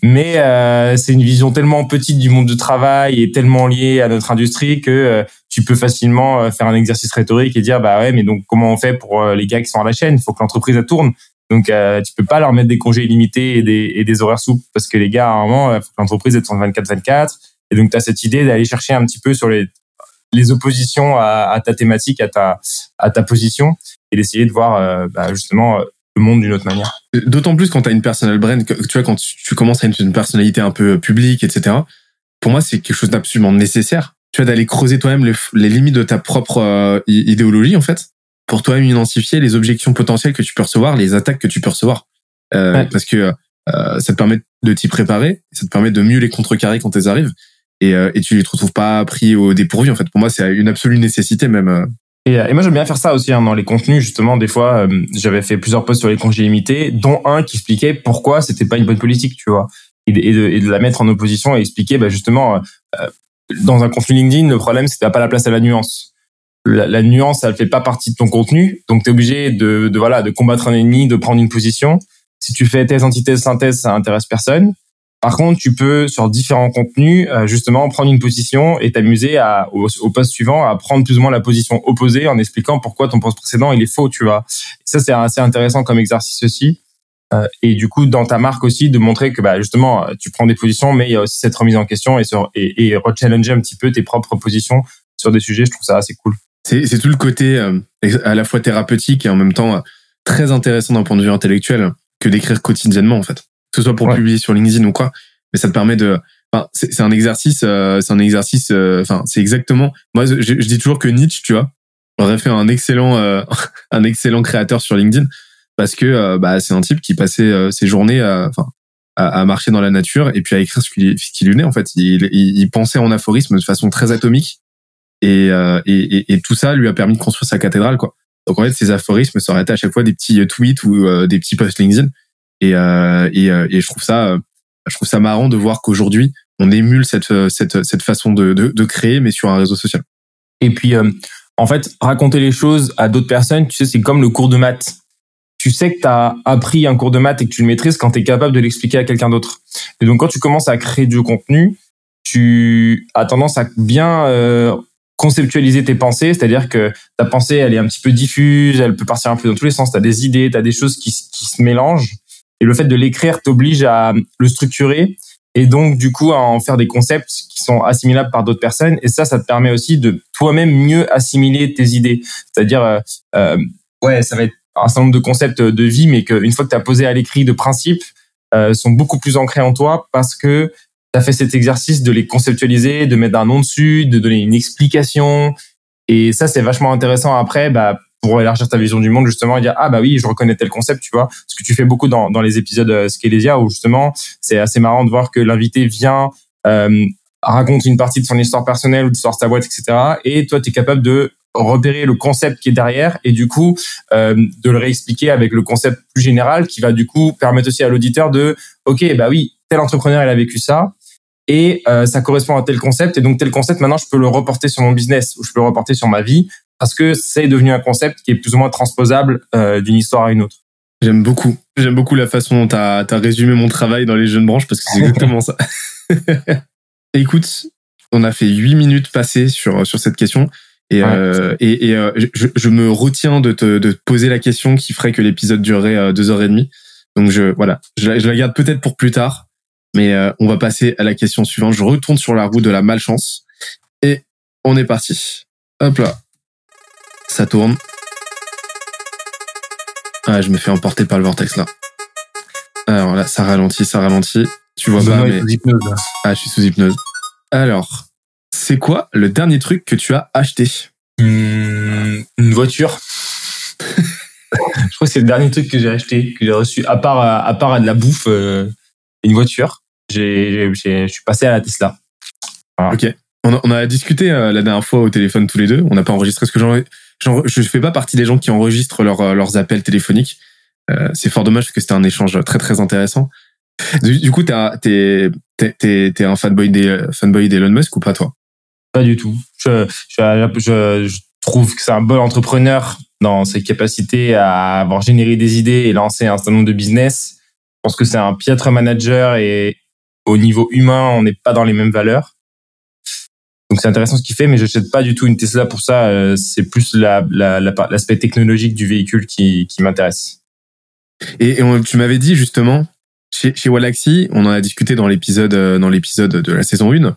mais euh, c'est une vision tellement petite du monde du travail et tellement liée à notre industrie que tu peux facilement faire un exercice rhétorique et dire bah ouais mais donc comment on fait pour les gars qui sont à la chaîne? Il faut que l'entreprise tourne donc, euh, tu peux pas leur mettre des congés illimités et des, horaires souples parce que les gars, à un moment, faut l'entreprise est en 24-24. Et donc, tu as cette idée d'aller chercher un petit peu sur les, les oppositions à, à, ta thématique, à ta, à ta position et d'essayer de voir euh, bah, justement le monde d'une autre manière. D'autant plus quand tu as une personal brand, tu vois, quand tu commences à être une personnalité un peu publique, etc. Pour moi, c'est quelque chose d'absolument nécessaire. Tu vois, d'aller creuser toi-même les, les, limites de ta propre euh, idéologie, en fait pour toi-même identifier les objections potentielles que tu peux recevoir, les attaques que tu peux recevoir. Euh, Parce que euh, ça te permet de t'y préparer, ça te permet de mieux les contrecarrer quand elles arrivent, et, euh, et tu les retrouves pas pris au dépourvu. En fait, pour moi, c'est une absolue nécessité même. Euh. Et, moi, j'aime bien faire ça aussi hein, dans les contenus. Justement, des fois, j'avais fait plusieurs posts sur les congés limités, dont un qui expliquait pourquoi c'était pas une bonne politique, tu vois, et de, et de, la mettre en opposition et expliquer, bah, justement, dans un contenu LinkedIn, le problème, c'est que pas la place à la nuance la, la, nuance, elle fait pas partie de ton contenu. Donc, tu es obligé de, de, voilà, de combattre un ennemi, de prendre une position. Si tu fais thèse, antithèse, synthèse, ça intéresse personne. Par contre, tu peux, sur différents contenus, euh, justement, prendre une position et t'amuser à, au, poste suivant à prendre plus ou moins la position opposée en expliquant pourquoi ton poste précédent, il est faux, tu vois. ça, c'est assez intéressant comme exercice aussi. Euh, et du coup, dans ta marque aussi, de montrer que bah, justement, tu prends des positions, mais il y a aussi cette remise en question et rechallenger un petit peu tes propres positions sur des sujets. Je trouve ça assez cool. C'est tout le côté euh, à la fois thérapeutique et en même temps euh, très intéressant d'un point de vue intellectuel que d'écrire quotidiennement en fait, que ce soit pour publier sur LinkedIn ou quoi. Mais ça te permet de, enfin, c'est un exercice, euh, c'est un exercice, enfin, c'est exactement. Moi, je, je, dis toujours que Nietzsche, tu vois, aurait fait un excellent, un excellent créateur sur LinkedIn parce que bah, c'est un type qui passait ses journées, enfin, à, à, marcher dans la nature et puis à écrire ce qui, ce qui lui venait en fait. Il, il, il pensait en aphorisme de façon très atomique euh, et, et, et, tout ça lui a permis de construire sa cathédrale, quoi. Donc en fait, ces aphorismes s'arrêtaient à chaque fois des petits euh, tweets ou euh, des petits posts LinkedIn. Et, et, et je trouve ça, je trouve ça marrant de voir qu'aujourd'hui on émule cette, cette, cette façon de, de, de, créer, mais sur un réseau social. Et puis, en fait, raconter les choses à d'autres personnes, tu sais, c'est comme le cours de maths. Tu sais que tu as appris un cours de maths et que tu le maîtrises quand tu es capable de l'expliquer à quelqu'un d'autre. Et donc, quand tu commences à créer du contenu, tu as tendance à bien conceptualiser tes pensées, c'est-à-dire que ta pensée, elle est un petit peu diffuse, elle peut partir un peu dans tous les sens, tu as des idées, tu as des choses qui, qui, se mélangent, et le fait de l'écrire t'oblige à le structurer, et donc du coup à en faire des concepts qui sont assimilables par d'autres personnes, et ça, ça te permet aussi de toi-même mieux assimiler tes idées, c'est-à-dire, euh, euh ouais, ça va être un certain nombre de concepts de vie, mais qu'une fois que tu as posé à l'écrit de principes, euh, sont beaucoup plus ancrés en toi parce que tu as fait cet exercice de les conceptualiser, de mettre un nom dessus, de donner une explication. Et ça, c'est vachement intéressant. Après, bah, pour élargir ta vision du monde, justement, et dire, ah bah oui, je reconnais tel concept, tu vois. Ce que tu fais beaucoup dans, dans les épisodes euh, Scalesia, où justement, c'est assez marrant de voir que l'invité vient, euh, raconte une partie de son histoire personnelle ou de sa boîte, etc. Et toi, tu es capable de repérer le concept qui est derrière et du coup euh, de le réexpliquer avec le concept plus général qui va du coup permettre aussi à l'auditeur de ok bah oui tel entrepreneur il a vécu ça et euh, ça correspond à tel concept et donc tel concept maintenant je peux le reporter sur mon business ou je peux le reporter sur ma vie parce que c'est devenu un concept qui est plus ou moins transposable euh, d'une histoire à une autre. J'aime beaucoup. J'aime beaucoup la façon dont tu as, résumé mon travail dans les jeunes branches parce que c'est exactement ça. Écoute, on a fait huit minutes passées sur, sur cette question. Et, euh, et, et euh, je, je, me retiens de te, de te poser la question qui ferait que l'épisode durerait deux heures et demie. Donc je voilà, je, je la garde peut-être pour plus tard, mais euh, on va passer à la question suivante. Je retourne sur la route de la malchance et on est parti. Hop là, ça tourne. Ah, je me fais emporter par le vortex là. Alors là, ça ralentit, ça ralentit. Tu vois pas, mais... Ah, je suis sous hypnose. Alors, c'est quoi le dernier truc que tu as acheté? Hmm, Une voiture. je crois que c'est le dernier truc que j'ai acheté, que j'ai reçu, à part à, part à de la bouffe, euh, une voiture. J'ai, je suis passé à la Tesla. Ok. On a, discuté euh, la dernière fois au téléphone tous les deux. On n'a pas enregistré ce que j'en, je fais pas partie des gens qui enregistrent euh, leurs appels téléphoniques. c'est fort dommage parce que c'était un échange très très intéressant. Du, coup, t'es un fanboy des fanboy d'Elon Musk ou pas toi? Pas du tout. Je, je, je, trouve que c'est un bon entrepreneur dans ses capacités à avoir généré des idées et lancé un certain nombre de business. Je pense que c'est un piètre manager et au niveau humain, on n'est pas dans les mêmes valeurs. Donc c'est intéressant ce qu'il fait, mais je n'achète pas du tout une Tesla pour ça. Euh, c'est plus l'aspect la, la, technologique du véhicule qui, qui m'intéresse. Et, tu m'avais dit justement, chez, chez Wallaxy, on en a discuté dans l'épisode euh, dans l'épisode de la saison 1,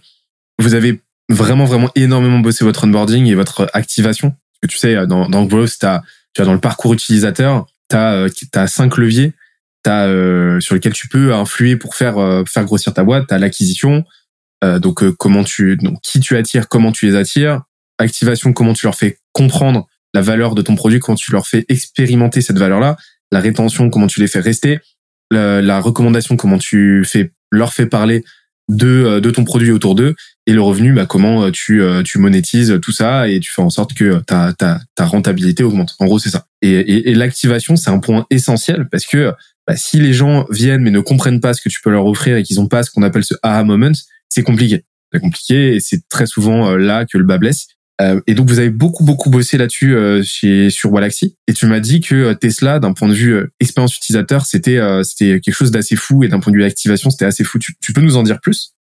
vous avez vraiment, vraiment énormément bossé votre onboarding et votre activation. Que tu sais, dans, dans Growth, as, tu as dans le parcours utilisateur, tu as, euh, as cinq leviers as, euh, sur lesquels tu peux influer pour faire, euh, faire grossir ta boîte. Tu as l'acquisition, euh, donc comment tu, donc qui tu attires, comment tu les attires. Activation, comment tu leur fais comprendre la valeur de ton produit, comment tu leur fais expérimenter cette valeur-là. La rétention, comment tu les fais rester. La, la recommandation, comment tu fais leur fais parler de, euh, de ton produit autour d'eux et le revenu bah comment euh, tu euh, tu monétises tout ça et tu fais en sorte que ta ta ta rentabilité augmente en gros c'est ça et, et, et l'activation c'est un point essentiel parce que bah, si les gens viennent mais ne comprennent pas ce que tu peux leur offrir et qu'ils ont pas ce qu'on appelle ce aha moment c'est compliqué c'est compliqué et c'est très souvent là que le bas blesse euh, et donc vous avez beaucoup beaucoup bossé là-dessus euh, chez sur Wallaxy et tu m'as dit que euh, Tesla d'un point de vue expérience utilisateur c'était c'était quelque chose d'assez fou et d'un point de vue activation c'était assez fou. Tu, tu, peux nous en dire plus?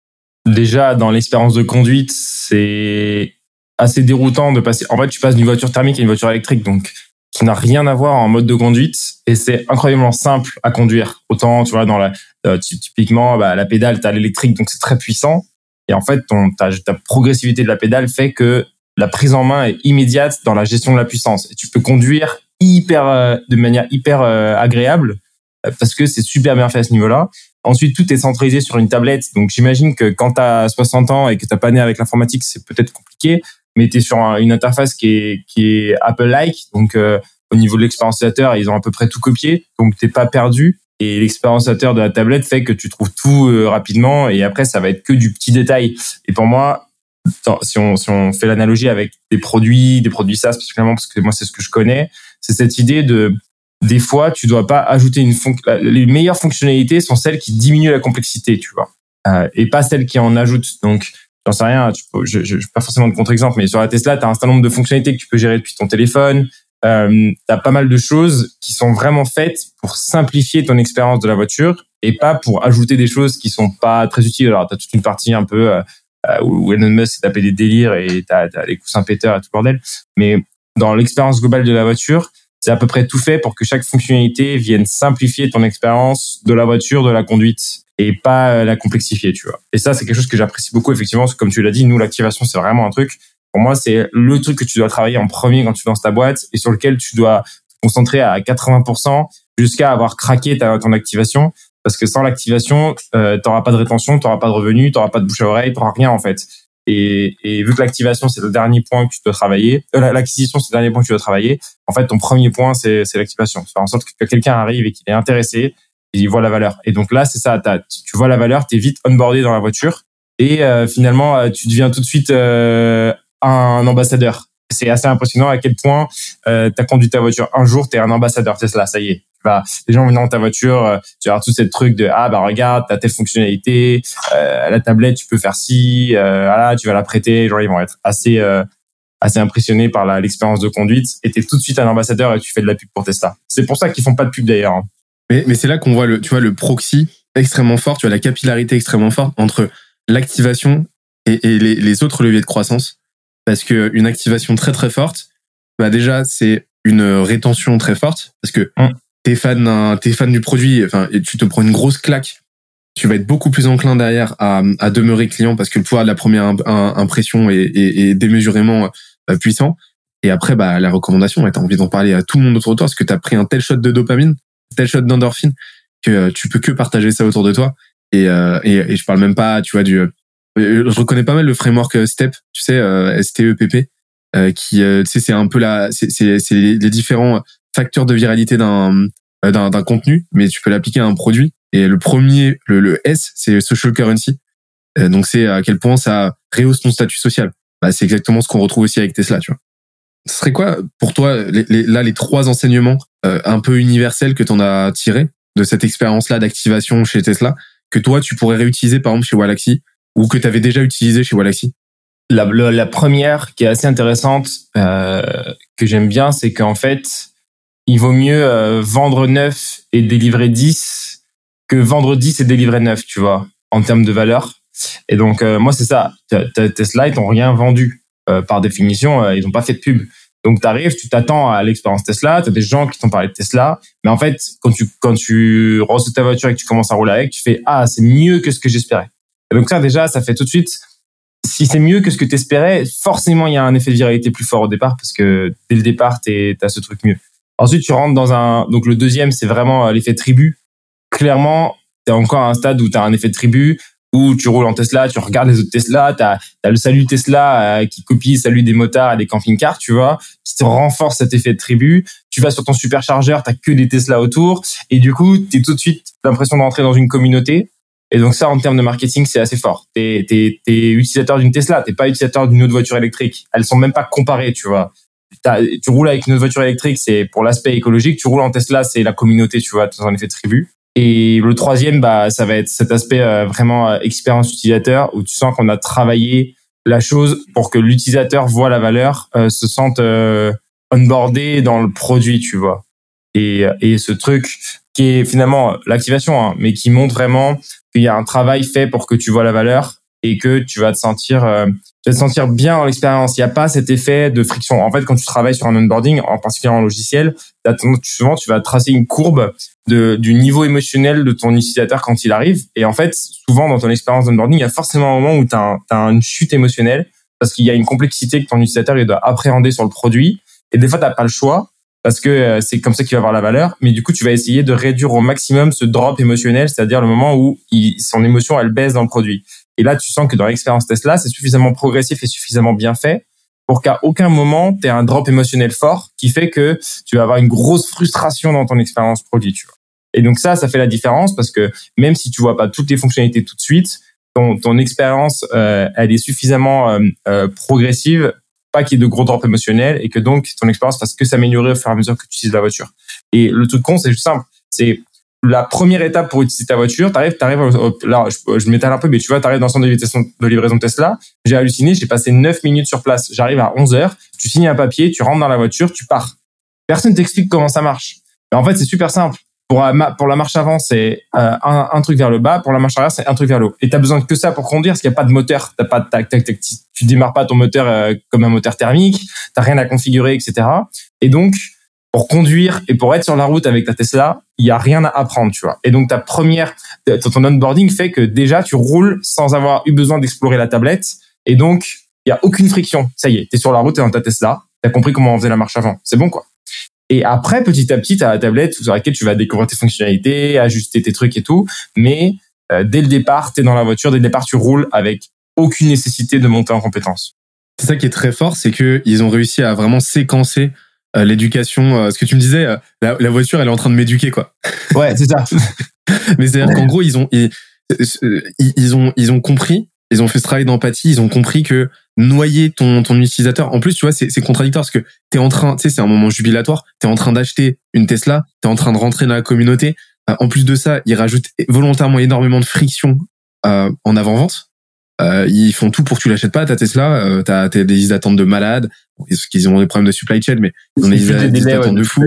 Déjà dans l'expérience de conduite c'est assez déroutant de passer. En fait tu passes d'une voiture thermique à une voiture électrique donc n'a rien à voir en mode de conduite et c'est incroyablement simple à conduire. Autant tu vois dans la typiquement bah, la pédale t'as l'électrique donc c'est très puissant et en fait ton ta, ta progressivité de la pédale fait que la prise en main est immédiate dans la gestion de la puissance. Et tu peux conduire hyper, euh, de manière hyper euh, agréable euh, parce que c'est super bien fait à ce niveau-là. Ensuite, tout est centralisé sur une tablette. Donc, j'imagine que quand tu as 60 ans et que tu pas né avec l'informatique, c'est peut-être compliqué, mais tu es sur une interface qui est, qui est Apple-like. Donc, au niveau de l'expérience ils ont à peu près tout copié. Donc, t'es pas perdu. Et l'expérience de la tablette fait que tu trouves tout rapidement. Et après, ça va être que du petit détail. Et pour moi, si on, si on fait l'analogie avec des produits, des produits SaaS particulièrement, parce que moi c'est ce que je connais, c'est cette idée de des fois tu dois pas ajouter une fonction. Les meilleures fonctionnalités sont celles qui diminuent la complexité, tu vois, euh, et pas celles qui en ajoutent. Donc j'en sais rien, tu peux, je, je, pas forcément de contre-exemple, mais sur la Tesla, tu as un certain nombre de fonctionnalités que tu peux gérer depuis ton téléphone. Euh, tu as pas mal de choses qui sont vraiment faites pour simplifier ton expérience de la voiture et pas pour ajouter des choses qui sont pas très utiles. Alors, tu as toute une partie un peu euh, euh, où Elon Musk s'est tapé des délires et t'as as les coussins péteurs et tout bordel. Mais dans l'expérience globale de la voiture, c'est à peu près tout fait pour que chaque fonctionnalité vienne simplifier ton expérience de la voiture, de la conduite et pas euh, la complexifier, tu vois. Et ça, c'est quelque chose que j'apprécie beaucoup, effectivement, parce que comme tu l'as dit, nous, l'activation, c'est vraiment un truc. Pour moi, c'est le truc que tu dois travailler en premier quand tu lances ta boîte et sur lequel tu dois te concentrer à 80% jusqu'à avoir craqué ta, ton activation parce que sans l'activation, euh, t'auras pas de rétention, t'auras pas de revenus, t'auras pas de bouche à oreille, t'auras rien en fait. Et, vu que l'activation, c'est le dernier point que tu dois travailler, euh, l'acquisition, c'est le dernier point que tu dois travailler, en fait, ton premier point, c'est l'activation. Faire en sorte que quelqu'un arrive et qu'il est intéressé, il voit la valeur. Et donc là, c'est ça, tu vois la valeur, tu es vite onboardé dans la voiture et euh, finalement, euh, tu deviens tout de suite un ambassadeur. C'est assez impressionnant à quel point euh, tu as conduit ta voiture un jour, tu es un ambassadeur Tesla, ça y est. Bah, les gens venant dans ta voiture, euh, tu vas avoir tout ce truc de ah bah regarde, t'as telle fonctionnalité, euh, la tablette tu peux faire ci, euh, voilà, tu vas la prêter, genre ils vont être assez euh, assez impressionnés par l'expérience de conduite et t'es tout de suite un ambassadeur et tu fais de la pub pour Tesla. C'est pour ça qu'ils font pas de pub d'ailleurs. Hein. Mais, mais c'est là qu'on voit le tu vois le proxy extrêmement fort, tu vois la capillarité extrêmement forte entre l'activation et, et les, les, autres leviers de croissance. Parce que une activation très très forte, bah déjà c'est une rétention très forte. Parce que hum t'es fan, t'es fan du produit, enfin, et tu te prends une grosse claque, tu vas être beaucoup plus enclin derrière à, à demeurer client parce que le pouvoir de la première impression est, est, est démesurément euh, puissant. Et après, bah, la recommandation, t'as envie d'en parler à tout le monde autour de toi parce que t'as pris un tel shot de dopamine, tel shot d'endorphine que euh, tu peux que partager ça autour de toi. Et, euh, et, et, je parle même pas, tu vois, du. Je reconnais pas mal le framework STEP, tu sais, STEPP, qui, tu sais, c'est un peu la, c'est, c'est, les différents facteur de viralité d'un euh, d'un contenu, mais tu peux l'appliquer à un produit. Et le premier, le, le S, c'est social currency. Euh, donc c'est à quel point ça rehausse ton statut social. Bah, c'est exactement ce qu'on retrouve aussi avec Tesla, tu vois. Ce serait quoi pour toi les, là les trois enseignements euh, un peu universels que tu en as tirés de cette expérience-là d'activation chez Tesla que toi tu pourrais réutiliser par exemple chez Walaxy ou que tu avais déjà utilisé chez Walaxy la, la, première qui est assez intéressante euh, que j'aime bien, c'est qu'en fait il vaut mieux euh, vendre 9 et délivrer 10 que vendre 10 et délivrer 9, tu vois, en termes de valeur. Et donc, euh, moi, c'est ça. Tesla, ils n'ont rien vendu. Euh, par définition, ils n'ont pas fait de pub. Donc, tu arrives, tu t'attends à l'expérience Tesla, tu as des gens qui t'ont parlé de Tesla, mais en fait, quand tu, quand tu reçois ta voiture et que tu commences à rouler avec, tu fais « Ah, c'est mieux que ce que j'espérais ». Et donc ça, déjà, ça fait tout de suite si c'est mieux que ce que tu espérais, forcément, il y a un effet de viralité plus fort au départ parce que dès le départ, tu as ce truc mieux. Ensuite, tu rentres dans un. Donc, le deuxième, c'est vraiment l'effet tribu. Clairement, tu es encore à un stade où tu as un effet de tribu, où tu roules en Tesla, tu regardes les autres Tesla, tu as, le salut Tesla euh, qui copie le salut des motards et des camping-cars, tu vois, qui te renforce cet effet de tribu. Tu vas sur ton superchargeur, tu que des Tesla autour. Et du coup, tu as tout de suite l'impression d'entrer dans une communauté. Et donc ça, en termes de marketing, c'est assez fort. Tu es, utilisateur d'une Tesla, t'es pas utilisateur d'une autre voiture électrique. Elles sont même pas comparées, tu vois tu roules avec une voiture électrique, c'est pour l'aspect écologique. Tu roules en Tesla, c'est la communauté, tu vois, dans un effet de tribu. Et le troisième, bah, ça va être cet aspect euh, vraiment euh, expérience utilisateur où tu sens qu'on a travaillé la chose pour que l'utilisateur voit la valeur, euh, se sente onboardé dans le produit, tu vois. Et, et ce truc qui est finalement l'activation, hein, mais qui montre vraiment qu'il y a un travail fait pour que tu vois la valeur et que tu vas te sentir euh, tu vas te sentir bien dans l'expérience. Il n'y a pas cet effet de friction. En fait, quand tu travailles sur un onboarding, en particulier en logiciel, souvent tu vas tracer une courbe de, du niveau émotionnel de ton utilisateur quand il arrive. Et en fait, souvent dans ton expérience d'onboarding, il y a forcément un moment où tu as, une chute émotionnelle parce qu'il y a une complexité que ton utilisateur il doit appréhender sur le produit. Et des fois, tu n'as pas le choix parce que euh, c'est comme ça qu'il va avoir la valeur. Mais du coup, tu vas essayer de réduire au maximum ce drop émotionnel, c'est-à-dire le moment où son émotion, elle baisse dans le produit. Et là, tu sens que dans l'expérience Tesla, c'est suffisamment progressif et suffisamment bien fait pour qu'à aucun moment, tu un drop émotionnel fort qui fait que tu vas avoir une grosse frustration dans ton expérience produit. Tu vois. Et donc ça, ça fait la différence parce que même si tu vois pas toutes les fonctionnalités tout de suite, ton, ton expérience, euh, elle est suffisamment euh, euh, progressive, pas qu'il y ait de gros drops émotionnels et que donc ton expérience fasse que s'améliorer au fur et à mesure que tu utilises la voiture. Et le truc con, c'est juste simple. C'est la première étape pour utiliser ta voiture, t'arrives, t'arrives, là, je, je m'étale un peu, mais tu vois, t'arrives dans le centre de livraison, de Tesla. J'ai halluciné, j'ai passé 9 minutes sur place. J'arrive à 11 heures, tu signes un papier, tu rentres dans la voiture, tu pars. Personne t'explique comment ça marche. Mais en fait, c'est super simple. Pour, pour la marche avant, c'est euh, un, un, truc vers le bas. Pour la marche arrière, c'est un truc vers le haut. Et t'as besoin que ça pour conduire, parce qu'il n'y a pas de moteur. T'as pas tac, tac, tac. Tu démarres pas ton moteur euh, comme un moteur thermique. T'as rien à configurer, etc. Et donc, pour conduire et pour être sur la route avec ta Tesla, il y a rien à apprendre, tu vois. Et donc ta première, ton onboarding fait que déjà tu roules sans avoir eu besoin d'explorer la tablette, et donc il y a aucune friction. Ça y est, t'es sur la route, t'es dans ta Tesla, t'as compris comment on faisait la marche avant, c'est bon quoi. Et après, petit à petit, t'as la tablette sur laquelle tu vas découvrir tes fonctionnalités, ajuster tes trucs et tout, mais euh, dès le départ, t'es dans la voiture, dès le départ, tu roules avec aucune nécessité de monter en compétences. C'est ça qui est très fort, c'est que ils ont réussi à vraiment séquencer l'éducation. Euh, ce que tu me disais, euh, la, la, voiture, elle est en train de m'éduquer, quoi. Ouais, c'est ça. Mais c'est-à-dire qu'en gros, ils ont, ils, ils, ont, ils ont compris, ils ont fait ce travail d'empathie, ils ont compris que noyer ton, ton utilisateur. En plus, tu vois, c'est, c'est contradictoire parce que t'es en train, tu sais, c'est un moment jubilatoire. T'es en train d'acheter une Tesla, t'es en train de rentrer dans la communauté. En plus de ça, ils rajoutent volontairement énormément de friction euh, en avant-vente. Euh, ils font tout pour que tu l'achètes pas ta Tesla. Euh, t'as, t'as des listes d'attente de malades. Ils ont des problèmes de supply chain, mais ils ont des, listes d'attente de fou.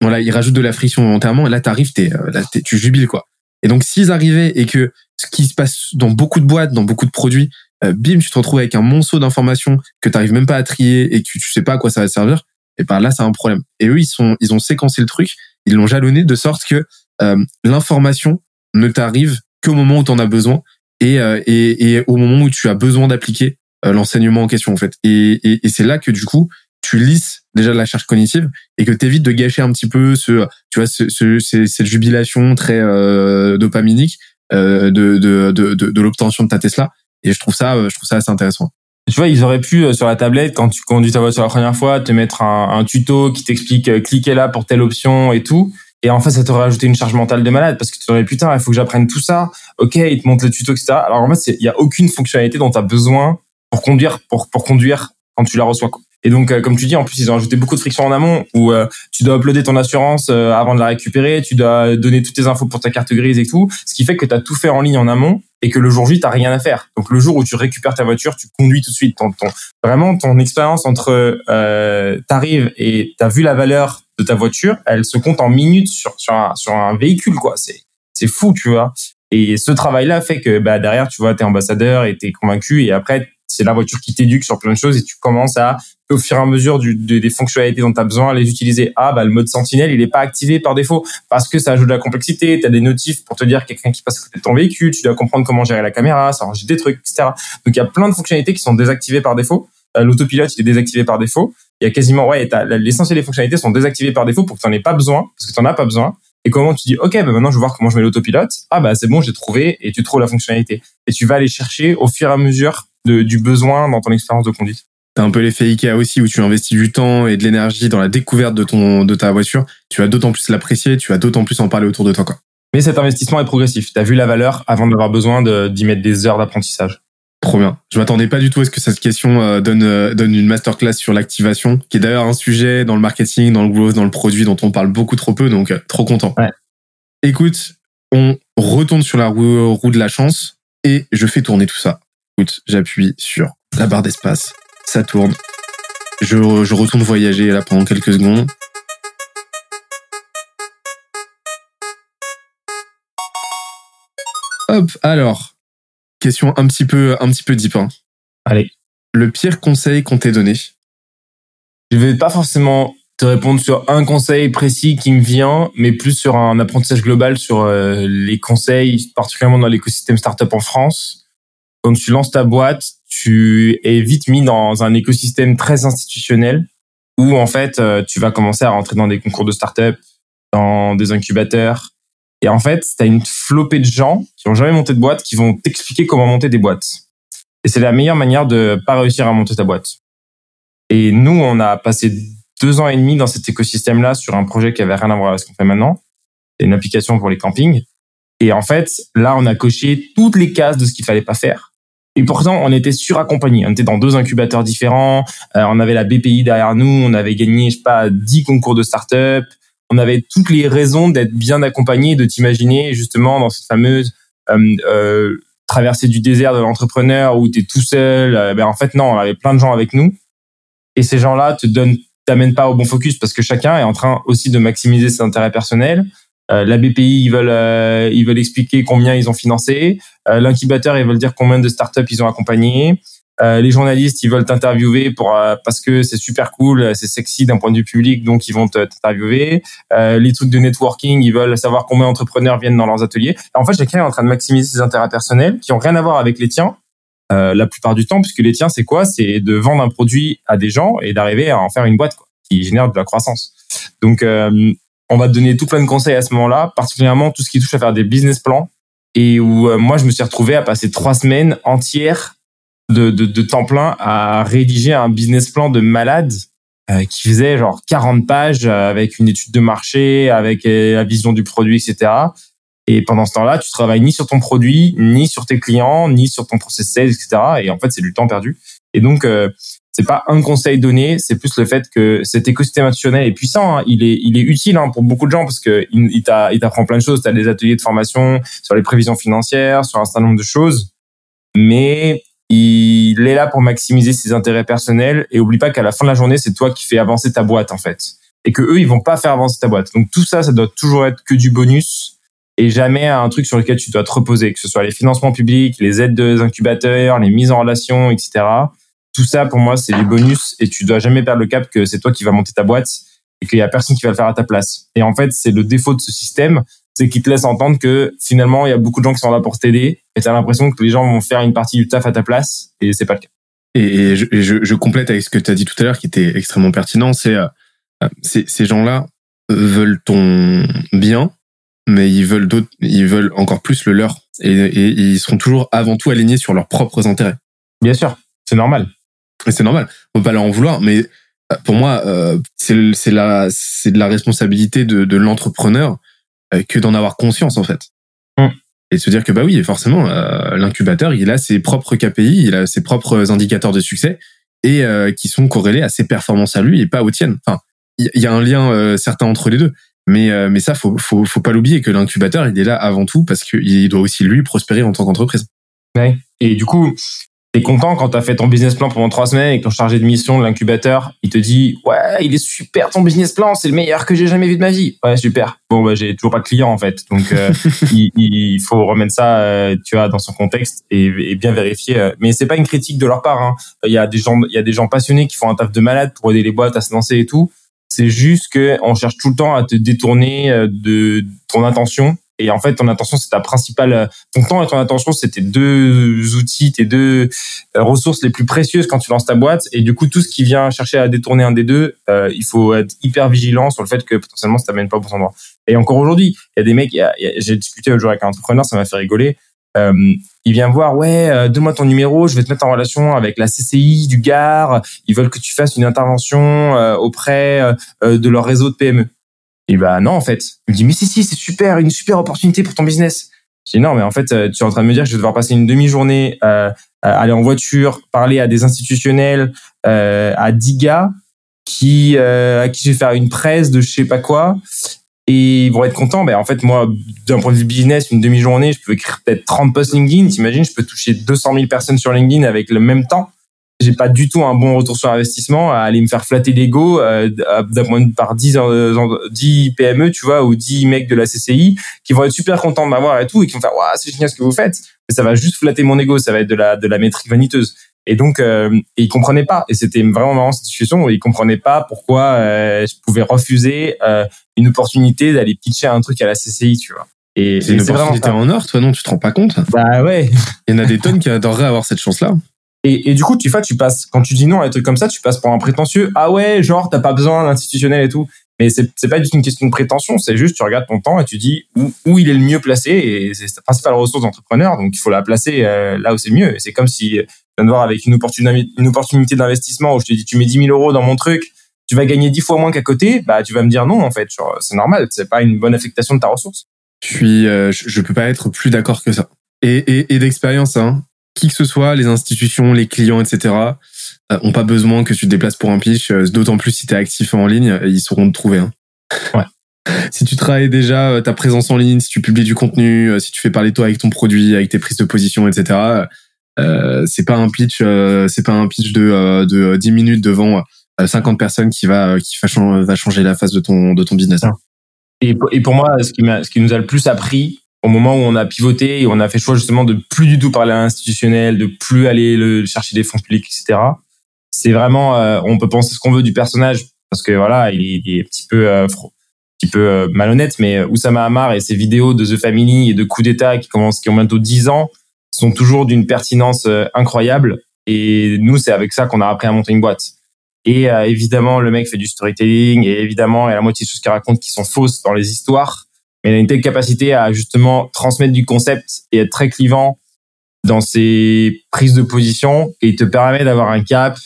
Voilà, ils rajoutent de la friction volontairement. Et là, t'arrives, t'es, euh, là, tu jubiles quoi. Et donc, s'ils arrivaient et que ce qui se passe dans beaucoup de boîtes, dans beaucoup de produits, euh, bim, tu te retrouves avec un monceau d'informations que t'arrives même pas à trier et que tu, sais pas à quoi ça va servir. Et ben là, c'est un problème. Et eux, ils sont, ils ont séquencé le truc, ils l'ont jalonné de sorte que euh, l'information ne t'arrive qu'au moment où tu en as besoin et, euh, et, et, au moment où tu as besoin d'appliquer euh, l'enseignement en question en fait. Et, et, c'est là que du coup tu lisses déjà la charge cognitive et que tu évites de gâcher un petit peu ce tu vois ce, ce, cette jubilation très euh, dopaminique euh, de, de, de, de, de l'obtention de ta Tesla. Et je trouve ça je trouve ça assez intéressant. Tu vois, ils auraient pu sur la tablette quand tu conduis ta voiture la première fois te mettre un, un tuto qui t'explique cliquez là pour telle option et tout. Et en fait, ça t'aurait ajouté une charge mentale de malade parce que tu t'aurais putain, il faut que j'apprenne tout ça. Ok, il te montre le tuto, etc. Alors en fait, il y a aucune fonctionnalité dont tu as besoin pour conduire, pour, pour conduire quand tu la reçois. Et donc, euh, comme tu dis, en plus, ils ont ajouté beaucoup de friction en amont où euh, tu dois uploader ton assurance euh, avant de la récupérer, tu dois donner toutes tes infos pour ta carte grise et tout, ce qui fait que tu as tout fait en ligne en amont et que le jour J, tu rien à faire. Donc, le jour où tu récupères ta voiture, tu conduis tout de suite. Ton, ton vraiment, ton expérience entre euh, t'arrives et t'as vu la valeur de ta voiture, elle se compte en minutes sur, sur, un, véhicule, quoi. C'est, fou, tu vois. Et ce travail-là fait que bah, derrière, tu vois, t'es ambassadeur et t'es convaincu et après, c'est la voiture qui t'éduque sur plein de choses et tu commences à au fur et à mesure des fonctionnalités dont tu as besoin, les utiliser. Ah, bah, le mode sentinelle, il est pas activé par défaut parce que ça ajoute de la complexité. Tu as des notifs pour te dire quelqu'un qui passe à côté de ton véhicule. Tu dois comprendre comment gérer la caméra, ça rajoute des trucs, etc. Donc, il y a plein de fonctionnalités qui sont désactivées par défaut. Euh, l'autopilote, il est désactivé par défaut. Il y a quasiment, ouais, l'essentiel des fonctionnalités sont désactivées par défaut pour que tu n'en aies pas besoin, parce que tu n'en as pas besoin. Et comment tu dis, OK, bah maintenant je vais voir comment je mets l'autopilote. Ah, bah c'est bon, j'ai trouvé, et tu trouves la fonctionnalité. Et tu vas aller chercher au fur et à mesure de, du besoin dans ton expérience de conduite. T'as un peu l'effet Ikea aussi où tu investis du temps et de l'énergie dans la découverte de ton de ta voiture. Tu vas d'autant plus l'apprécier, tu vas d'autant plus en parler autour de toi. Quoi. Mais cet investissement est progressif. T'as vu la valeur avant d'avoir besoin d'y mettre des heures d'apprentissage. Trop bien. Je m'attendais pas du tout à ce que cette question euh, donne euh, donne une masterclass sur l'activation, qui est d'ailleurs un sujet dans le marketing, dans le growth, dans le produit dont on parle beaucoup trop peu. Donc euh, trop content. Ouais. Écoute, on retourne sur la roue, roue de la chance et je fais tourner tout ça. Écoute, j'appuie sur la barre d'espace ça tourne. Je, je retourne voyager là pendant quelques secondes. Hop, alors, question un petit peu, un petit peu deep. Hein. Allez. Le pire conseil qu'on t'ait donné? Je vais pas forcément te répondre sur un conseil précis qui me vient, mais plus sur un apprentissage global sur euh, les conseils, particulièrement dans l'écosystème startup en France. Quand tu lances ta boîte, tu es vite mis dans un écosystème très institutionnel où en fait euh, tu vas commencer à rentrer dans des concours de start-up, dans des incubateurs. Et en fait, tu as une flopée de gens qui ont jamais monté de boîte qui vont t'expliquer comment monter des boîtes. Et c'est la meilleure manière de pas réussir à monter ta boîte. Et nous, on a passé deux ans et demi dans cet écosystème-là sur un projet qui avait rien à voir avec ce qu'on fait maintenant. C'est une application pour les campings. Et en fait, là, on a coché toutes les cases de ce qu'il fallait pas faire. Et pourtant, on était suraccompagné. On était dans deux incubateurs différents. Euh, on avait la BPI derrière nous. On avait gagné, je sais pas, dix concours de start-up. On avait toutes les raisons d'être bien accompagné, de t'imaginer justement dans cette fameuse euh, euh, traversée du désert de l'entrepreneur où tu es tout seul. Euh, ben en fait, non, on avait plein de gens avec nous. Et ces gens-là te donnent, t'amènent pas au bon focus parce que chacun est en train aussi de maximiser ses intérêts personnels. La BPI, ils veulent, ils veulent expliquer combien ils ont financé. L'incubateur, ils veulent dire combien de startups ils ont accompagné. Les journalistes, ils veulent t'interviewer pour parce que c'est super cool, c'est sexy d'un point de vue public, donc ils vont t'interviewer. les trucs de networking, ils veulent savoir combien d'entrepreneurs viennent dans leurs ateliers. En fait, chacun est en train de maximiser ses intérêts personnels qui ont rien à voir avec les tiens. la plupart du temps, puisque les tiens, c'est quoi? C'est de vendre un produit à des gens et d'arriver à en faire une boîte quoi, qui génère de la croissance. Donc, on va te donner tout plein de conseils à ce moment-là, particulièrement tout ce qui touche à faire des business plans. Et où euh, moi, je me suis retrouvé à passer trois semaines entières de, de, de temps plein à rédiger un business plan de malade euh, qui faisait genre 40 pages avec une étude de marché, avec euh, la vision du produit, etc. Et pendant ce temps-là, tu travailles ni sur ton produit, ni sur tes clients, ni sur ton process sales, etc. Et en fait, c'est du temps perdu. Et donc, euh, c'est pas un conseil donné, c'est plus le fait que cet écosystème institutionnel est puissant. Hein. Il est, il est utile hein, pour beaucoup de gens parce que il, il t'apprend plein de choses. Tu as des ateliers de formation sur les prévisions financières, sur un certain nombre de choses. Mais il est là pour maximiser ses intérêts personnels et oublie pas qu'à la fin de la journée, c'est toi qui fais avancer ta boîte en fait. Et que eux, ils vont pas faire avancer ta boîte. Donc tout ça, ça doit toujours être que du bonus et jamais un truc sur lequel tu dois te reposer, que ce soit les financements publics, les aides des incubateurs, les mises en relation, etc. Tout ça, pour moi, c'est du bonus et tu dois jamais perdre le cap que c'est toi qui vas monter ta boîte et qu'il y a personne qui va le faire à ta place. Et en fait, c'est le défaut de ce système, c'est qu'il te laisse entendre que finalement, il y a beaucoup de gens qui sont là pour t'aider et tu as l'impression que les gens vont faire une partie du taf à ta place et c'est pas le cas. Et, je, je, je, complète avec ce que tu as dit tout à l'heure qui était extrêmement pertinent, c'est euh, ces gens-là veulent ton bien, mais ils veulent d'autres, ils veulent encore plus le leur et, et, ils seront toujours avant tout alignés sur leurs propres intérêts. Bien sûr, c'est normal. C'est normal. On peut pas leur en vouloir, mais euh, pour moi, euh, c'est la, c'est de la responsabilité de, de l'entrepreneur euh, que d'en avoir conscience en fait. Mm. Et de se dire que bah oui, forcément, euh, l'incubateur, il a ses propres KPI, il a ses propres indicateurs de succès et qui sont corrélés à ses performances à lui et pas aux tiennes. Enfin, il y, a un lien certain entre les deux. Mais, mais ça, faut, faut, faut pas l'oublier que l'incubateur, il est là avant tout parce qu'il doit aussi lui prospérer en tant qu'entreprise. Ouais. Et du coup, T'es content quand t'as fait ton business plan pendant trois semaines et que ton chargé de mission de l'incubateur, il te dit ouais, il est super ton business plan, c'est le meilleur que j'ai jamais vu de ma vie. Ouais, super. Bon bah j'ai toujours pas de client en fait, donc euh, il, il, faut remettre ça, euh, tu vois, dans son contexte et, et bien vérifier. Euh. Mais c'est pas une critique de leur part. Hein. Il y a des gens, il y a des gens passionnés qui font un taf de malade pour aider les boîtes à se lancer et tout. C'est juste que on cherche tout le temps à te détourner de ton intention et en fait, ton attention, c'est ta principale, ton temps et ton attention, c'est tes deux outils, tes deux euh, ressources les plus précieuses quand tu lances ta boîte. Et du coup, tout ce qui vient chercher à détourner un des deux, euh, il faut être hyper vigilant sur le fait que potentiellement, ça t'amène pas au bon endroit. Et encore aujourd'hui, il y a des mecs, j'ai discuté l'autre jour avec un entrepreneur, ça m'a fait rigoler. Euh, il vient voir, ouais, euh, donne-moi ton numéro, je vais te mettre en relation avec la CCI du Gard. Ils veulent que tu fasses une intervention auprès de leur réseau de PME. Et bah non, en fait. Il me dit, mais si, si, c'est super, une super opportunité pour ton business. Je dis, non, mais en fait, euh, tu es en train de me dire que je vais devoir passer une demi-journée, euh, aller en voiture, parler à des institutionnels, euh, à 10 gars, qui, euh, à qui je vais faire une presse de je sais pas quoi. Et ils vont être contents. Ben, en fait, moi, d'un point de vue business, une demi-journée, je peux écrire peut-être 30 posts LinkedIn. T'imagines, je peux toucher 200 000 personnes sur LinkedIn avec le même temps j'ai pas du tout un bon retour sur investissement à aller me faire flatter l'ego euh, d'un point de par 10 10 PME tu vois ou 10 mecs de la CCI qui vont être super contents de m'avoir et tout et qui vont faire waouh c'est génial ce que vous faites. Mais ça va juste flatter mon ego ça va être de la de la métrique vaniteuse. Et donc euh, et ils comprenaient pas. Et c'était vraiment marrant cette situation où ils comprenaient pas pourquoi euh, je pouvais refuser euh, une opportunité d'aller pitcher un truc à la CCI tu vois. Et c'est une opportunité en or toi non tu te rends pas compte? Bah ouais. Il y en a des tonnes qui adoreraient avoir cette chance là et, et, du coup, tu vois, tu passes, quand tu dis non à des trucs comme ça, tu passes pour un prétentieux. Ah ouais, genre, t'as pas besoin d'institutionnel et tout. Mais c'est, c'est pas juste une question de prétention, c'est juste, tu regardes ton temps et tu dis où, où il est le mieux placé et c'est ta principale ressource d'entrepreneur. Donc, il faut la placer euh, là où c'est mieux. Et c'est comme si, je viens de voir avec une opportunité, d'investissement où je te dis, tu mets 10 000 euros dans mon truc, tu vas gagner 10 fois moins qu'à côté, bah, tu vas me dire non, en fait. c'est normal. C'est pas une bonne affectation de ta ressource. Je euh, je, peux pas être plus d'accord que ça. Et, et, et d'expérience, hein qui que ce soit, les institutions, les clients, etc., euh, ont pas besoin que tu te déplaces pour un pitch. Euh, d'autant plus si tu es actif en ligne, ils sauront te trouver. Hein. Ouais. Si tu travailles déjà euh, ta présence en ligne, si tu publies du contenu, si tu fais parler toi avec ton produit, avec tes prises de position, etc., euh, c'est pas un pitch, euh, c'est pas un pitch de, de 10 minutes devant 50 personnes qui va qui va, changer la face de ton de ton business. Et, et pour moi, ce qui, ce qui nous a le plus appris, au moment où on a pivoté et on a fait le choix justement de plus du tout parler à l'institutionnel, de plus aller le, chercher des fonds publics, etc. C'est vraiment, euh, on peut penser ce qu'on veut du personnage parce que voilà, il est, un petit peu, euh, un petit peu euh, malhonnête, mais Oussama Hamar et ses vidéos de The Family et de Coup d'État qui commencent, qui ont bientôt 10 ans, sont toujours d'une pertinence incroyable. Et nous, c'est avec ça qu'on a appris à monter une boîte. Et évidemment, le mec fait du storytelling et évidemment, il y a la moitié des choses qu'il raconte qui sont fausses dans les histoires mais il a une telle capacité à justement transmettre du concept et être très clivant dans ses prises de position et il te permet d'avoir un cap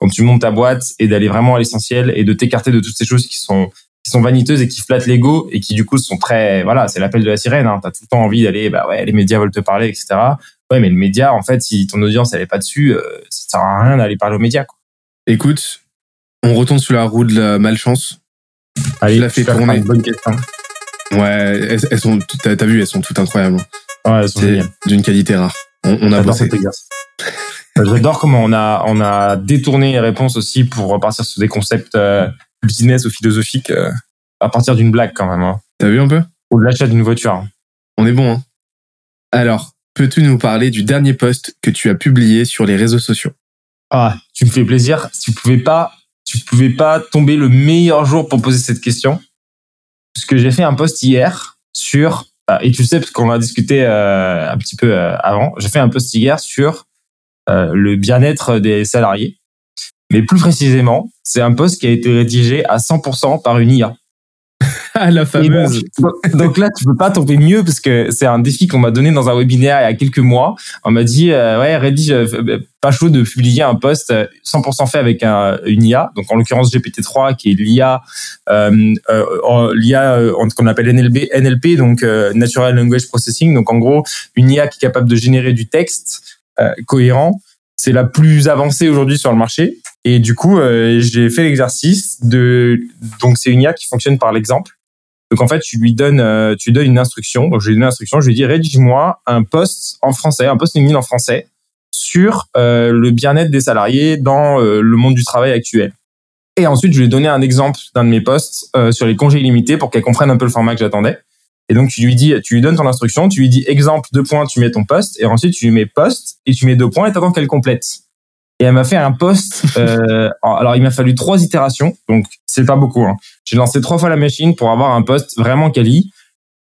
quand tu montes ta boîte et d'aller vraiment à l'essentiel et de t'écarter de toutes ces choses qui sont qui sont vaniteuses et qui flattent l'ego et qui du coup sont très voilà c'est l'appel de la sirène hein. t'as tout le temps envie d'aller bah ouais les médias veulent te parler etc ouais mais le média en fait si ton audience elle est pas dessus euh, ça sert à rien d'aller parler aux médias quoi. Écoute, on retourne sur la roue de la malchance. Allez, Je la fais tourner. bonne question. Ouais, elles, elles sont, t'as t'as vu, elles sont toutes incroyables. Ouais, elles sont C'est géniales. d'une qualité rare. On, on a J'adore bossé. cet exercice. J'adore comment on a on a détourné les réponses aussi pour repartir sur des concepts euh, business ou philosophiques euh, à partir d'une blague quand même hein. T'as vu un peu? Ou de l'achat d'une voiture. On est bon, hein Alors, peux-tu nous parler du dernier post que tu as publié sur les réseaux sociaux? Ah, tu me fais plaisir. Tu pouvais pas, tu pouvais pas tomber le meilleur jour pour poser cette question. Parce que j'ai fait un post hier sur, ah, et tu sais, parce qu'on a discuté euh, un petit peu euh, avant, j'ai fait un post hier sur euh, le bien-être des salariés. Mais plus précisément, c'est un post qui a été rédigé à 100% par une IA. La fameuse donc, donc là, tu peux pas tomber mieux parce que c'est un défi qu'on m'a donné dans un webinaire il y a quelques mois. On m'a dit, euh, ouais, rédige, euh, pas chaud de publier un post euh, 100% fait avec un, une IA. Donc en l'occurrence GPT-3 qui est l'IA, euh, euh, l'IA euh, qu'on appelle NLP, NLP, donc euh, Natural Language Processing. Donc en gros, une IA qui est capable de générer du texte euh, cohérent. C'est la plus avancée aujourd'hui sur le marché. Et du coup, euh, j'ai fait l'exercice de. Donc c'est une IA qui fonctionne par l'exemple. Donc en fait, tu lui donnes, euh, tu donnes une instruction. Donc je lui ai donné l'instruction, je lui dit rédige-moi un post en français, un post LinkedIn en français sur euh, le bien-être des salariés dans euh, le monde du travail actuel. Et ensuite, je lui ai donné un exemple d'un de mes posts sur les congés illimités pour qu'elle comprenne un peu le format que j'attendais. Et donc tu lui dis, tu lui donnes ton instruction, tu lui dis exemple deux points, tu mets ton post, et ensuite tu lui mets post et tu mets deux points et t'attends qu'elle complète. Et elle m'a fait un post. Euh, alors il m'a fallu trois itérations, donc c'est pas beaucoup. Hein. J'ai lancé trois fois la machine pour avoir un post vraiment quali.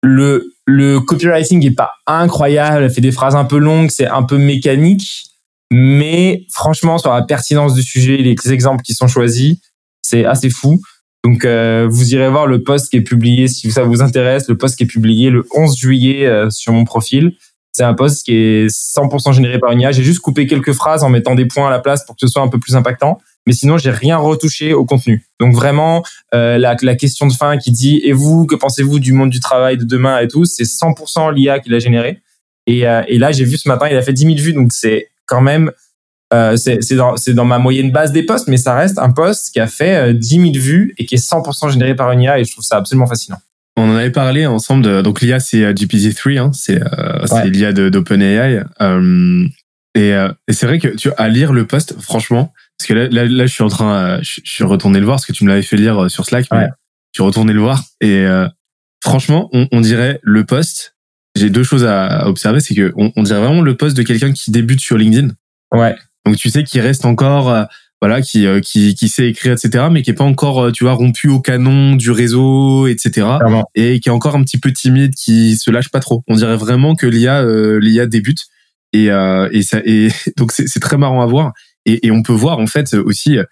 Le, le copywriting est pas incroyable, elle fait des phrases un peu longues, c'est un peu mécanique, mais franchement sur la pertinence du sujet, les exemples qui sont choisis, c'est assez fou. Donc euh, vous irez voir le post qui est publié si ça vous intéresse, le post qui est publié le 11 juillet euh, sur mon profil. C'est un post qui est 100% généré par une IA. J'ai juste coupé quelques phrases en mettant des points à la place pour que ce soit un peu plus impactant. Mais sinon, j'ai rien retouché au contenu. Donc vraiment, euh, la, la question de fin qui dit et vous, que pensez-vous du monde du travail de demain et tout, c'est 100% l'IA qui l'a généré. Et, euh, et là, j'ai vu ce matin, il a fait 10 000 vues, donc c'est quand même euh, c'est dans, dans ma moyenne base des posts, mais ça reste un post qui a fait euh, 10 000 vues et qui est 100% généré par une IA et je trouve ça absolument fascinant. On en avait parlé ensemble. De, donc l'IA c'est euh, GPT-3, hein, c'est euh, Ouais. l'IA d'OpenAI. Euh, et euh, et c'est vrai que tu à lire le post, franchement, parce que là, là, là, je suis en train, je, je suis retourné le voir parce que tu me l'avais fait lire sur Slack, mais je suis retourné le voir et euh, franchement, on, on dirait le post. J'ai deux choses à, à observer, c'est que on, on dirait vraiment le post de quelqu'un qui débute sur LinkedIn. Ouais, Donc tu sais qu'il reste encore, euh, voilà, qui, euh, qui qui sait écrire, etc., mais qui est pas encore, euh, tu vois, rompu au canon du réseau, etc clairement. et qui est encore un petit peu timide, qui se lâche pas trop. On dirait vraiment que l'IA, euh, l'IA débute et euh, et ça et donc c'est c'est très marrant à voir et, et on peut voir en fait aussi euh,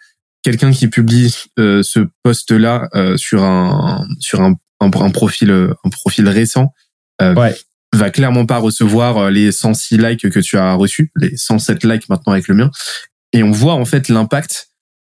quelqu'un qui publie euh, ce post là sur un sur un, un, un profil un profil récent euh, Ouais. va clairement pas recevoir les 106 likes que tu as reçus, les 107 likes maintenant avec le mien et on voit en fait l'impact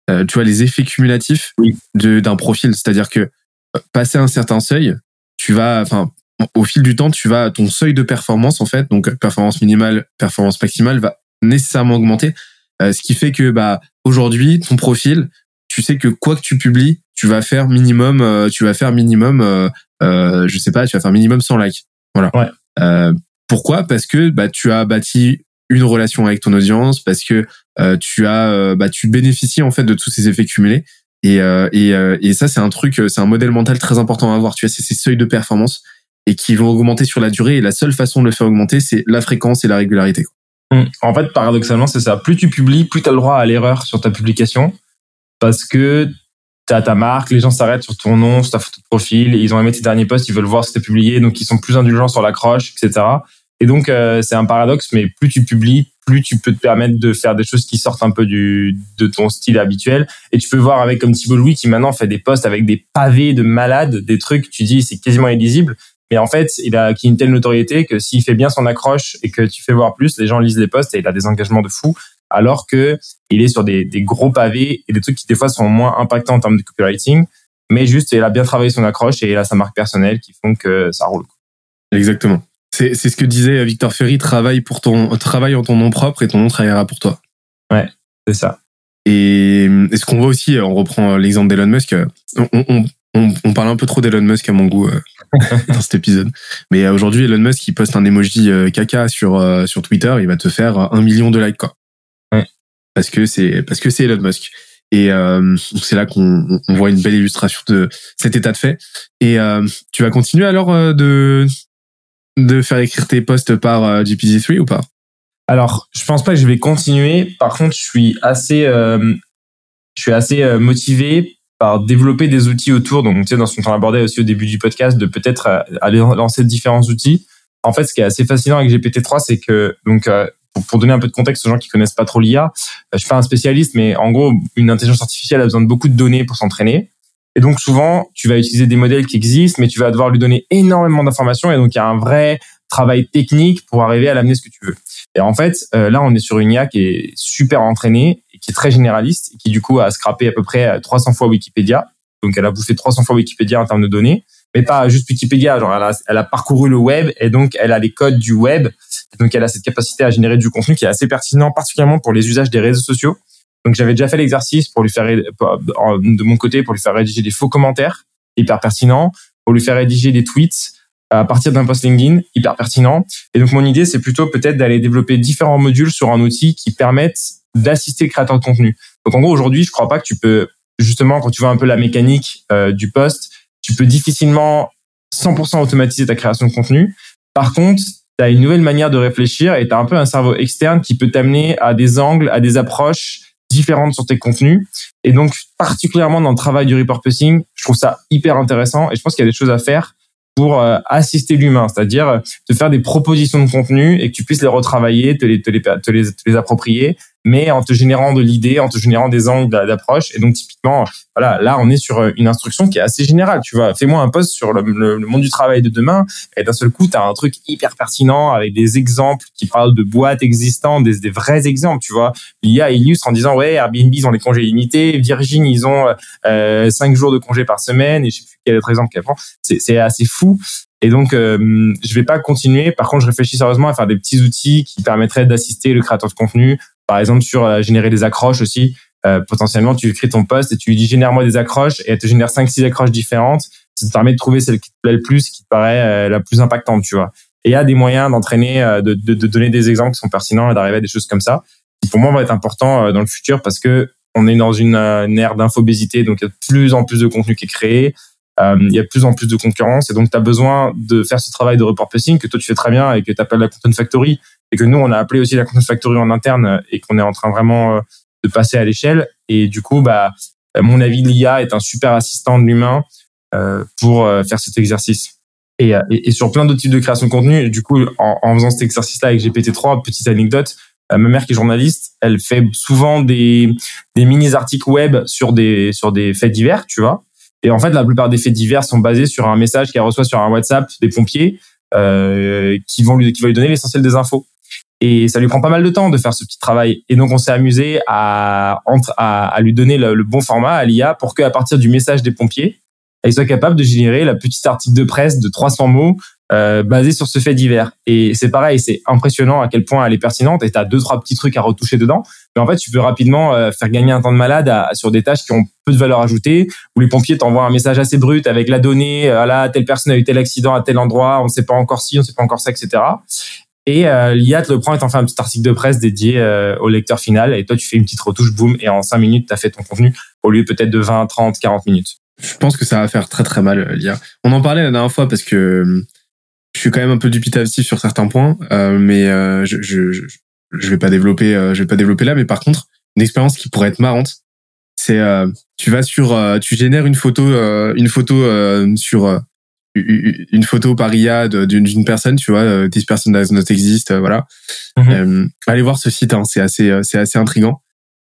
euh, tu vois les effets cumulatifs Oui. d'un profil, c'est-à-dire que euh, passer un certain seuil, tu vas, enfin, au fil du temps, tu vas, ton seuil de performance, en fait, donc performance minimale, performance maximale, va nécessairement augmenter. Euh, ce qui fait que, bah, aujourd'hui, ton profil, tu sais que quoi que tu publies, tu vas faire minimum, euh, tu vas faire minimum, euh, euh, je sais pas, tu vas faire minimum 100 likes. Voilà. Ouais. Euh, pourquoi? Parce que bah, tu as bâti une relation avec ton audience, parce que tu as, euh, bah, tu bénéficies en fait de tous ces effets cumulés. Et, euh, et, euh, et ça, c'est un truc, euh, c'est un modèle mental très important à avoir. Tu c'est ces seuils de performance et qui vont augmenter sur la durée. Et la seule façon de le faire augmenter, c'est la fréquence et la régularité. Hum. En fait, paradoxalement, c'est ça. Plus tu publies, plus tu as le droit à l'erreur sur ta publication. Parce que tu as ta marque, les gens s'arrêtent sur ton nom, sur ta photo de profil, ils ont aimé tes derniers posts, ils veulent voir ce que tu publié, donc ils sont plus indulgents sur l'accroche, etc. Et donc, euh, c'est un paradoxe, mais plus tu publies, plus tu peux te permettre de faire des choses qui sortent un peu du, de ton style habituel. Et tu peux voir avec comme Thibault Louis qui maintenant fait des posts avec des pavés de malades, des trucs, tu dis c'est quasiment illisible. mais en fait, il a acquis une telle notoriété que s'il fait bien son accroche et que tu fais voir plus, les gens lisent les posts et il a des engagements de fou. Alors que il est sur des, des gros pavés et des trucs qui des fois sont moins impactants en termes de copywriting, mais juste il a bien travaillé son accroche et il a sa marque personnelle qui font que ça roule. Exactement. C'est c'est ce que disait Victor Ferry. Travaille pour ton travaille en ton nom propre et ton nom travaillera pour toi. Ouais, c'est ça. Et, et ce qu'on voit aussi, on reprend l'exemple d'Elon Musk. On, on, on, on, parle un peu trop d'Elon Musk à mon goût euh, dans cet épisode. Mais euh, aujourd'hui, Elon Musk, il poste un emoji euh, caca sur sur Twitter, il va te faire un million de likes quoi. Ouais. Parce que c'est parce que c'est Elon Musk. Et euh, c'est là qu'on on voit une belle illustration de cet état de fait. Et euh, tu vas continuer alors de de faire écrire tes posts par GPT-3 ou pas? Alors, je pense pas que je vais continuer. Par contre, je suis assez je suis assez motivé par développer des outils autour. Donc, tu sais, dans ce qu'on abordait aussi au début du podcast, de peut-être euh, aller lancer différents outils. En fait, ce qui est assez fascinant avec GPT-3, c'est que, donc, euh, pour, donner un peu de contexte aux gens qui connaissent pas trop l'IA, euh, je suis pas un spécialiste, mais en gros, une intelligence artificielle a besoin de beaucoup de données pour s'entraîner. Et donc, souvent, tu vas utiliser des modèles qui existent, mais tu vas devoir lui donner énormément d'informations. Et donc, il y a un vrai travail technique pour arriver à l'amener ce que tu veux. Et en fait, là, on est sur une IA qui est super entraînée qui est très généraliste et qui du coup a scrappé à peu près 300 fois Wikipédia. Donc elle a bouffé 300 fois Wikipédia en termes de données, mais pas juste Wikipédia. Genre elle a, elle a parcouru le web et donc elle a les codes du web. donc elle a cette capacité à générer du contenu qui est assez pertinent, particulièrement pour les usages des réseaux sociaux. Donc j'avais déjà fait l'exercice pour lui faire de mon côté pour lui faire rédiger des faux commentaires hyper pertinents, pour lui faire rédiger des tweets à partir d'un post LinkedIn hyper pertinent. Et donc mon idée c'est plutôt peut-être d'aller développer différents modules sur un outil qui permettent d'assister le créateur de contenu. Donc en gros aujourd'hui, je crois pas que tu peux justement quand tu vois un peu la mécanique euh, du poste, tu peux difficilement 100% automatiser ta création de contenu. Par contre, tu as une nouvelle manière de réfléchir et tu as un peu un cerveau externe qui peut t'amener à des angles, à des approches différentes sur tes contenus. Et donc, particulièrement dans le travail du repurposing, je trouve ça hyper intéressant et je pense qu'il y a des choses à faire pour euh, assister l'humain, c'est-à-dire te faire des propositions de contenu et que tu puisses les retravailler, te les, te les, te les, te les approprier mais en te générant de l'idée, en te générant des angles d'approche. Et donc typiquement, voilà, là on est sur euh, une instruction qui est assez générale. Tu vois, fais-moi un post sur le, monde du travail de demain, et d'un seul coup, tu as un truc hyper pertinent avec des exemples qui parlent de boîtes existantes, des, vrais exemples. Tu vois, l'IA illustre en disant ouais, Airbnb ils ont les congés limités, Virgin ils ont euh, cinq jours de congés par semaine, et je sais plus quel autre exemple qu'elle prend. C'est assez fou. Et donc, euh, je vais pas continuer. Par contre, je réfléchis sérieusement à faire des petits outils qui permettraient d'assister le créateur de contenu par exemple, sur euh, générer des accroches aussi. Euh, potentiellement, tu écris ton post et tu lui dis génère-moi des accroches et elle te génère 5 six accroches différentes. Ça te permet de trouver celle qui te plaît le plus, qui te paraît euh, la plus impactante, tu vois. Et il y a des moyens d'entraîner, de, de, de, donner des exemples qui sont pertinents et d'arriver à des choses comme ça. Qui pour moi va être important dans le futur parce que on est dans une, une ère d'infobésité, donc il y a de plus en plus de contenu qui est créé. Euh, il y a de plus en plus de concurrence et donc tu as besoin de faire ce travail de report placing que toi tu fais très bien et que tu la content factory et que nous on a appelé aussi la content factory en interne et qu'on est en train vraiment euh, de passer à l'échelle. Et du coup bah à mon avis l'IA est un super assistant de l'humain euh, pour faire cet exercice. Et, sur plein d'autres types de création de contenu du coup en, faisant cet exercice là avec GPT-3 petite anecdote ma mère qui est journaliste elle fait souvent des mini articles web sur des sur des faits divers tu vois. Et en fait, la plupart des faits divers sont basés sur un message qu'elle reçoit sur un WhatsApp des pompiers euh, qui vont lui qui va lui donner l'essentiel des infos. Et ça lui prend pas mal de temps de faire ce petit travail. Et donc, on s'est amusé à, à, lui donner le, bon format à l'IA pour qu'à partir du message des pompiers, elle soit capable de générer la petite article de presse de 300 mots euh, basé sur ce fait divers. Et c'est pareil, c'est impressionnant à quel point elle est pertinente et tu as deux, trois petits trucs à retoucher dedans. Mais en fait, tu peux rapidement euh, faire gagner un temps de malade sur des tâches qui ont peu de valeur ajoutée, où les pompiers t'envoient un message assez brut avec la donnée, là, telle personne a eu tel accident à tel endroit, on ne sait pas encore si, on ne sait pas encore ça, etc. Et euh, l'IA te le prend et t'en fait un petit article de presse dédié euh, au lecteur final. Et toi, tu fais une petite retouche, boum, et en cinq minutes, tu as fait ton contenu au lieu peut-être de 20, 30, 40 minutes. Je pense que ça va faire très très mal l'IA. On en parlait la dernière fois parce que je suis quand même un peu dubitatif sur certains points, euh, mais euh, je, je, je, vais pas développer, euh, je vais pas développer là. Mais par contre, une expérience qui pourrait être marrante, c'est tu vas sur, tu génères une photo, une photo sur une photo par IA d'une personne, tu vois, this person does not exist, voilà. Mm allez voir ce site, hein, c'est assez, c'est assez intrigant.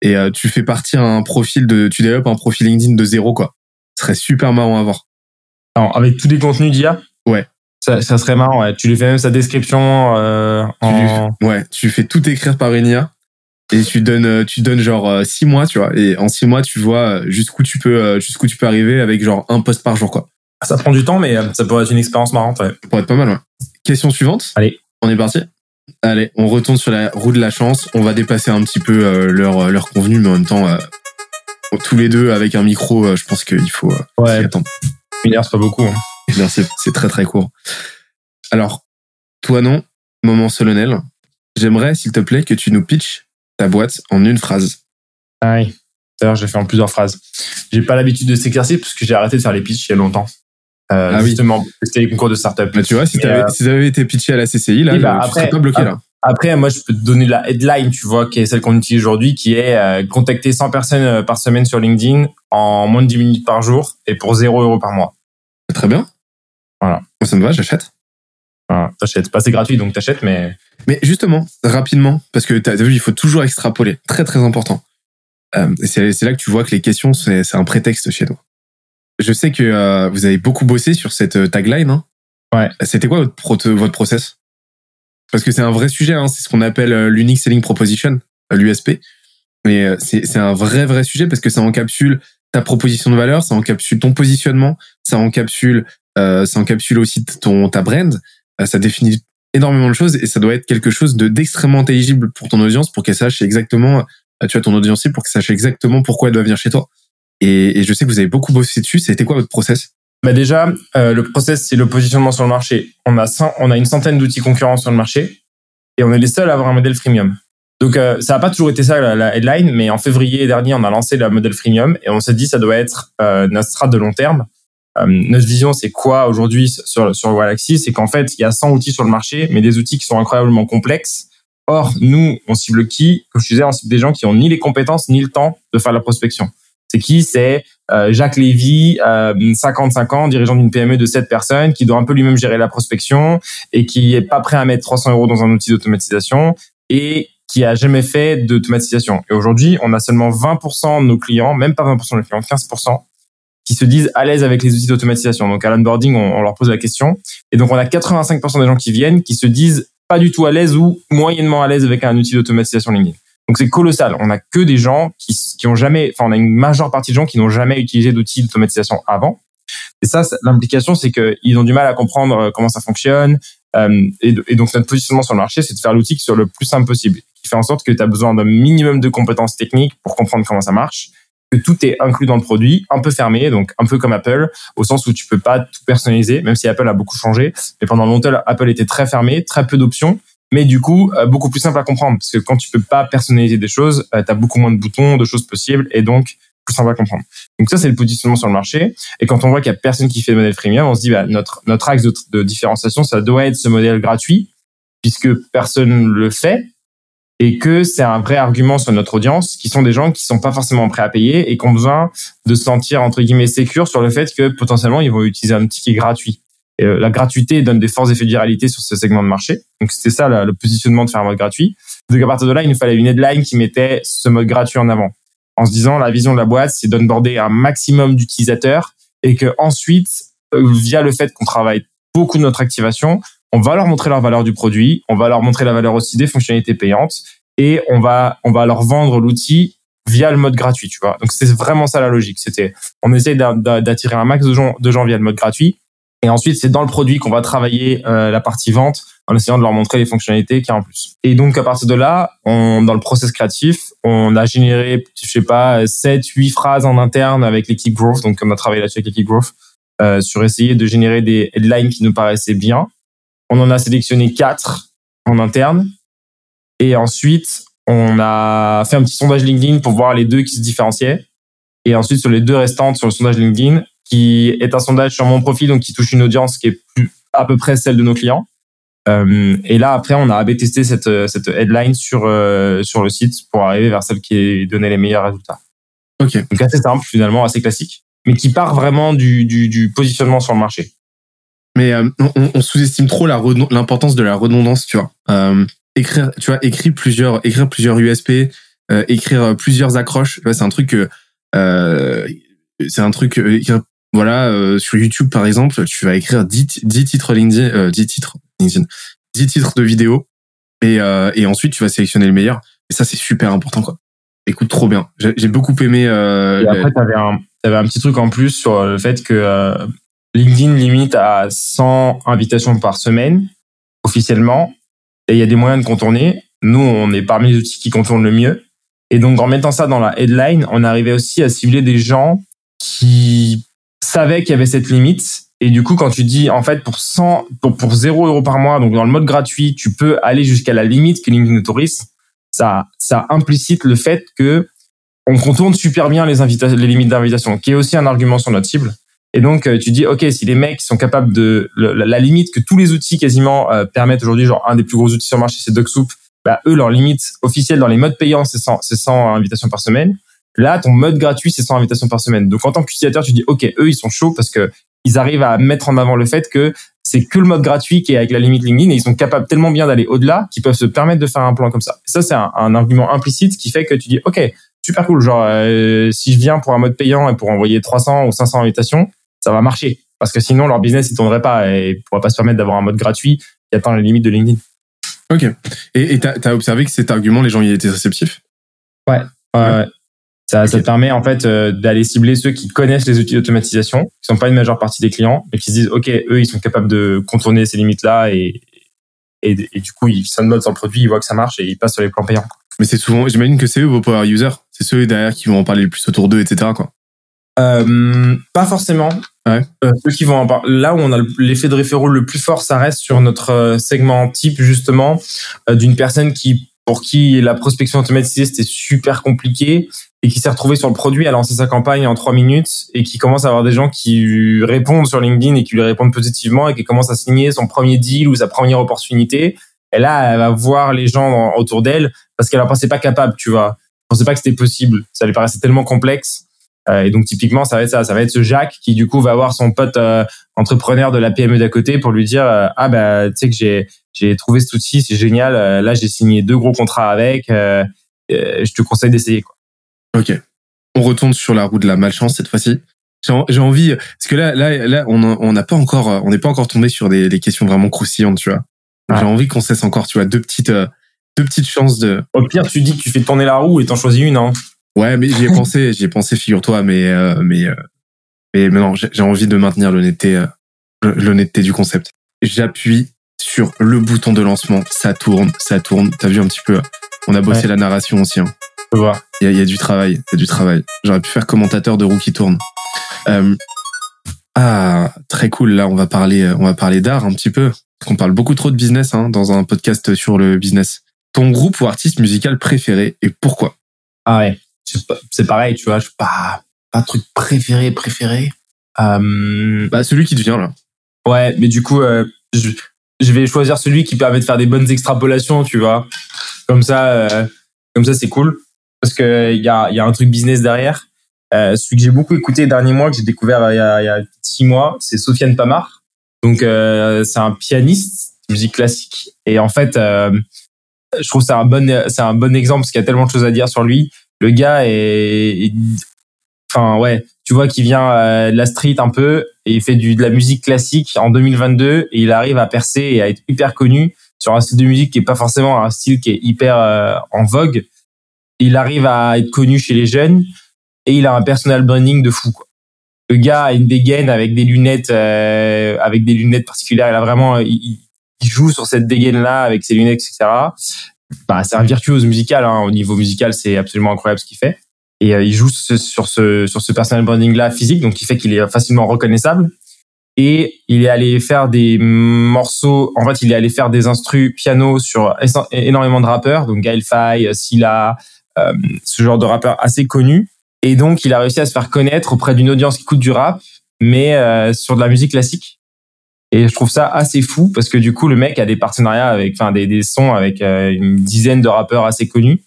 Et tu fais partir un profil de, tu développes un profil LinkedIn de zéro, quoi. Ce serait super marrant à voir. Alors, avec tous les contenus d'IA Ouais. Ça, ça serait marrant, ouais. Tu lui fais même sa description euh, Tu lui- en... Ouais, tu fais tout écrire par une IA et tu donnes, euh, tu donnes genre euh, six mois, tu vois. Et en six mois, tu vois euh, jusqu'où tu peux, euh, jusqu'où tu peux arriver avec genre un post par jour, quoi. Ça prend du temps, mais euh, ça pourrait être une expérience marrante, ouais. Ça pourrait être pas mal, ouais. Question suivante. Allez. On est parti. Allez, on retourne sur la roue de la chance. On va dépasser un petit peu euh, leur leur convenu, mais en même temps, euh, tous les deux avec un micro, euh, je pense qu'il faut euh, Ouais, s'y attendre. une heure, c'est pas beaucoup. hein. Bien, c'est c'est très très court. Alors, toi non, moment solennel. J'aimerais, s'il te plaît, que tu nous pitches ta boîte en une phrase. Ah oui. D'ailleurs, j'ai fait en plusieurs phrases. J'ai pas l'habitude de exercice parce que j'ai arrêté de faire les pitchs il y a longtemps. Euh, Ah oui. justement, c'était les concours de start-up. Bah, tu vois, si Mais, t'avais euh, si été pitché à la CCI, là, Oui, bah, tu serais après- pas bloqué là. Après, moi, je peux te donner la headline, tu vois, qui est celle qu'on utilise aujourd'hui, qui est euh, contacter 100 personnes euh, par semaine sur LinkedIn en moins de 10 minutes par jour et pour 0 euros par mois. Très bien. Voilà. Ça me va, j'achète. Voilà, t'achètes. Pas c'est gratuit, donc t'achètes, mais Mais justement, rapidement, parce que t'as vu, il faut toujours extrapoler. Très très important. Euh, c'est là que tu vois que les questions, c'est c'est un prétexte chez nous. Je sais que euh, vous avez beaucoup bossé sur cette euh, tagline. Hein. Ouais. C'était quoi votre, prote- votre process? Parce que c'est un vrai sujet. Hein. C'est ce qu'on appelle euh, l'unique selling proposition, l'USP. Mais euh, c'est c'est un vrai vrai sujet parce que ça encapsule ta proposition de valeur, ça encapsule ton positionnement, ça encapsule euh, ça encapsule aussi ton ta brand. Ça définit énormément de choses et ça doit être quelque chose de d'extrêmement intelligible pour ton audience pour qu'elle sache exactement tu vois ton audience pour qu'elle sache exactement pourquoi elle doit venir chez toi et, et je sais que vous avez beaucoup bossé dessus c'était quoi votre process? Bah déjà, euh, le process, c'est le positionnement sur le marché. On a, cent- on a une centaine d'outils concurrents sur le marché et on est les seuls à avoir un modèle freemium. Donc, euh, ça n'a pas toujours été ça la, la headline, mais en février dernier, on a lancé le modèle freemium et on s'est dit ça doit être euh, notre strat de long terme. Euh, notre vision, c'est quoi aujourd'hui sur, sur Galaxy? C'est qu'en fait, il y a 100 outils sur le marché, mais des outils qui sont incroyablement complexes. Or, nous, on cible qui? Comme je disais, on cible des gens qui ont ni les compétences ni le temps de faire la prospection. C'est qui? C'est euh, Jacques Lévy, euh, 55 ans, dirigeant d'une PME de 7 personnes, qui doit un peu lui-même gérer la prospection et qui est pas prêt à mettre 300 euros dans un outil d'automatisation et qui a jamais fait d'automatisation. Et aujourd'hui, on a seulement 20% de nos clients, même pas 20% de nos clients, 15%, qui se disent à l'aise avec les outils d'automatisation. Donc à l'onboarding, on, on leur pose la question. Et donc on a 85% des gens qui viennent qui se disent pas du tout à l'aise ou moyennement à l'aise avec un outil d'automatisation LinkedIn. Donc c'est colossal. On a que des gens qui, qui ont jamais, enfin on a une majeure partie de gens qui n'ont jamais utilisé d'outils d'automatisation avant. Et ça, l'implication, c'est qu'ils ont du mal à comprendre euh, comment ça fonctionne. Euh, et donc notre positionnement sur le marché, c'est de faire l'outil qui soit le plus simple possible, qui fait en sorte que tu as besoin d'un minimum de compétences techniques pour comprendre comment ça marche, que tout est inclus dans le produit, un peu fermé, donc un peu comme Apple, au sens où tu peux pas tout personnaliser, même si Apple a beaucoup changé. Mais pendant longtemps, Apple était très fermé, très peu d'options mais du coup euh, beaucoup plus simple à comprendre parce que quand tu peux pas personnaliser des choses, tu as beaucoup moins de boutons, de choses possibles et donc plus simple à comprendre. Donc ça c'est le positionnement sur le marché et quand on voit qu'il y a personne qui fait le modèle freemium, on se dit bah, notre notre axe de, de différenciation ça doit être ce modèle gratuit puisque personne le fait et que c'est un vrai argument sur notre audience qui sont des gens qui sont pas forcément prêts à payer et qui ont besoin de se sentir entre guillemets sécure sur le fait que potentiellement ils vont utiliser un outil qui est gratuit. Euh, la gratuité donne des forts effets de viralité sur ce segment de marché. Donc c'était ça le positionnement de faire un mode gratuit. Donc à partir de là, il nous fallait une headline qui mettait ce mode gratuit en avant. En se disant la vision de la boîte, c'est d'onboarder un maximum d'utilisateurs et que ensuite, euh, via le fait qu'on travaille beaucoup de notre activation, on va leur montrer la valeur du produit, on va leur montrer la valeur aussi des fonctionnalités payantes et on va on va leur vendre l'outil via le mode gratuit, tu vois. Donc c'est vraiment ça la logique. C'était on d'a- d'attirer un max de gens, de gens via le mode gratuit et ensuite, c'est dans le produit qu'on va travailler euh, la partie vente en essayant de leur montrer les fonctionnalités qu'il y a en plus. Et donc, à partir de là, on, dans le process créatif, on a généré, je sais pas, 7, 8 phrases en interne avec l'équipe Growth. Donc, on a travaillé là-dessus avec l'équipe Growth euh, sur essayer de générer des headlines qui nous paraissaient bien. On en a sélectionné 4 en interne. Et ensuite, on a fait un petit sondage LinkedIn pour voir les deux qui se différenciaient. Et ensuite, sur les deux restantes, sur le sondage LinkedIn, qui est un sondage sur mon profil, donc qui touche une audience qui est plus, à peu près celle de nos clients. Euh, et là, après, on a AB testé cette, cette headline sur, euh, sur le site pour arriver vers celle qui donnait les meilleurs résultats. Ok. Donc assez simple, finalement, assez classique, mais qui part vraiment du, du, du positionnement sur le marché. Mais euh, on, on sous-estime trop l'importance de la redondance, tu vois. Euh, écrire, tu vois, écrire plusieurs, écrire plusieurs USP, euh, écrire plusieurs accroches, c'est un truc que, euh, c'est un truc, euh, écrire voilà, euh, sur YouTube par exemple, tu vas écrire 10, 10 titres LinkedIn, euh, 10 titres LinkedIn, 10 titres de vidéo et, euh, et ensuite tu vas sélectionner le meilleur. Et ça c'est super important quoi. Écoute trop bien. J'ai beaucoup aimé. Euh, Et après, t'avais un, t'avais un petit truc en plus sur le fait que euh, LinkedIn limite à 100 invitations par semaine, officiellement. Et il y a des moyens de contourner. Nous, on est parmi les outils qui contournent le mieux. Et donc, en mettant ça dans la headline, on arrivait aussi à cibler des gens qui savaient qu'il y avait cette limite. Et du coup, quand tu dis, en fait, pour 100, pour, pour 0 euros par mois, donc dans le mode gratuit, tu peux aller jusqu'à la limite que LinkedIn autorise. Ça, ça implicite le fait que on contourne super bien les, les limites d'invitation, qui est aussi un argument sur notre cible. Et donc, euh, tu dis, OK, si les mecs sont capables de... la, limite que tous les outils quasiment euh, permettent aujourd'hui, genre un des plus gros outils sur le marché, c'est DocSoup, bah, eux, leur limite officielle dans les modes payants, c'est 100, c'est 100 invitations par semaine. Là, ton mode gratuit, c'est 100 invitations par semaine. Donc, en tant qu'utilisateur, tu dis, OK, eux, ils sont chauds parce que ils arrivent à mettre en avant le fait que c'est que le mode gratuit qui est avec la limite LinkedIn et ils sont capables tellement bien d'aller au-delà qu'ils peuvent se permettre de faire un plan comme ça. Et ça, c'est un, un argument implicite qui fait que tu dis, OK, super cool. Genre, euh, si je viens pour un mode payant et pour envoyer 300 ou 500 invitations, ça va marcher. Parce que sinon, leur business, il tournerait pas et ils pourraient pas se permettre d'avoir un mode gratuit qui atteint les limites de LinkedIn. Ok. Et t'as as observé que cet argument, les gens y étaient réceptifs? Ouais, ouais. Ça, ça te permet en fait euh, d'aller cibler ceux qui connaissent les outils d'automatisation, qui sont pas une majeure partie des clients, mais qui se disent ok, eux ils sont capables de contourner ces limites là et, et et du coup ils s'unloadent sur le produit, ils voient que ça marche et ils passent sur les plans payants. Mais c'est souvent, j'imagine que c'est eux vos power users. C'est ceux derrière qui vont en parler le plus autour d'eux, etc. Quoi. Euh, pas forcément. Ouais. Euh, ceux qui vont en par- là où on a le- l'effet de référent le plus fort, ça reste sur notre segment type justement euh, d'une personne qui pour qui la prospection automatisée c'était super compliqué et qui s'est retrouvé sur le produit à lancer sa campagne en trois minutes et qui commence à avoir des gens qui lui répondent sur LinkedIn et qui lui répondent positivement et qui commence à signer son premier deal ou sa première opportunité. Et là, elle va voir les gens autour d'elle parce qu'elle en pensait pas capable, tu vois. Elle pensait pas que c'était possible. Ça lui paraissait tellement complexe. Euh, et donc typiquement, ça va être ça, ça va être ce Jacques qui du coup va voir son pote euh, entrepreneur de la PME d'à côté pour lui dire euh, ah bah tu sais que j'ai j'ai trouvé cet outil, c'est génial. Euh, là, j'ai signé deux gros contrats avec. je te conseille d'essayer. quoi. Ok. On retourne sur la roue de la malchance cette fois-ci. J'ai envie parce que là, là, là, on on n'a pas encore, on n'est pas encore tombé sur des, des questions vraiment croustillantes, tu vois. Ouais. J'ai envie qu'on cesse encore, tu vois, deux petites, euh, deux petites chances de. Au pire, tu dis que tu fais tourner la roue et t'en choisis une. Hein. Ouais, mais j'y ai pensé, j'y ai pensé, figure-toi, mais euh, mais euh, mais mais non, j'ai envie de maintenir l'honnêteté, euh, l'honnêteté du concept. J'appuie sur le bouton de lancement, ça tourne, ça tourne. T'as vu un petit peu On a bossé Ouais. la narration aussi. Hein. Il y a, il y a du travail, il y a du travail. J'aurais pu faire commentateur de roue qui tourne. Euh, ah, très cool. Là, on va parler, on va parler d'art un petit peu. Parce qu'on parle beaucoup trop de business hein, dans un podcast sur le business. Ton groupe ou artiste musical préféré et pourquoi? Ah ouais. C'est pareil, tu vois. Je pas pas de truc préféré préféré. Euh, Bah, celui qui te vient là. Ouais, mais du coup, euh, je, je vais choisir celui qui permet de faire des bonnes extrapolations, tu vois. Comme ça, euh, comme ça, c'est cool parce que il y a, y a un truc business derrière. Euh, celui que j'ai beaucoup écouté les derniers mois, que j'ai découvert euh, il y, a, y a six mois, c'est Sofiane Pamar. Donc, euh, c'est un pianiste de musique classique. Et en fait, euh, je trouve c'est un bon, c'est un bon exemple parce qu'il y a tellement de choses à dire sur lui. Le gars est, est- enfin ouais, tu vois qu'il vient euh, de la street un peu et il fait du, de la musique classique en 2022 et il arrive à percer et à être hyper connu sur un style de musique qui est pas forcément un style qui est hyper euh, en vogue. Il arrive à être connu chez les jeunes et il a un personal branding de fou. Quoi. Le gars a une dégaine avec des lunettes, euh, avec des lunettes particulières. Il a vraiment, il, joue sur cette dégaine là avec ses lunettes, etc. Bah, c'est un virtuose musical. Hein. Au niveau musical, c'est absolument incroyable ce qu'il fait. Et euh, il joue sur ce sur ce personal branding là physique, donc qui fait qu'il est facilement reconnaissable. Et il est allé faire des morceaux. En fait, il est allé faire des instrus piano sur énormément de rappeurs, donc Gaël Faye, Silla, ce genre de rappeurs assez connus. Et donc, il a réussi à se faire connaître auprès d'une audience qui écoute du rap, mais euh, sur de la musique classique. Et je trouve ça assez fou parce que du coup, le mec a des partenariats avec, enfin, des, des sons avec euh, une dizaine de rappeurs assez connus.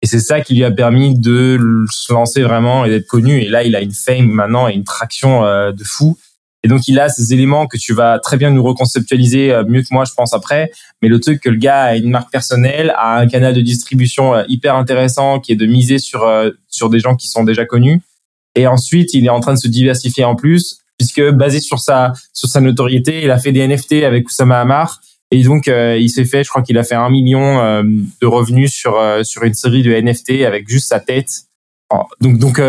Et c'est ça qui lui a permis de se lancer vraiment et d'être connu. Et là, il a une fame maintenant et une traction euh, de fou. Et donc, il a ces éléments que tu vas très bien nous reconceptualiser euh, mieux que moi, je pense, après. Mais le truc que le gars a une marque personnelle, a un canal de distribution euh, hyper intéressant qui est de miser sur, euh, sur des gens qui sont déjà connus. Et ensuite, il est en train de se diversifier en plus puisque basé sur sa sur sa notoriété, il a fait des NFT avec Oussama Hamar et donc euh, il s'est fait, je crois qu'il a fait un million euh, de revenus sur euh, sur une série de NFT avec juste sa tête. Donc donc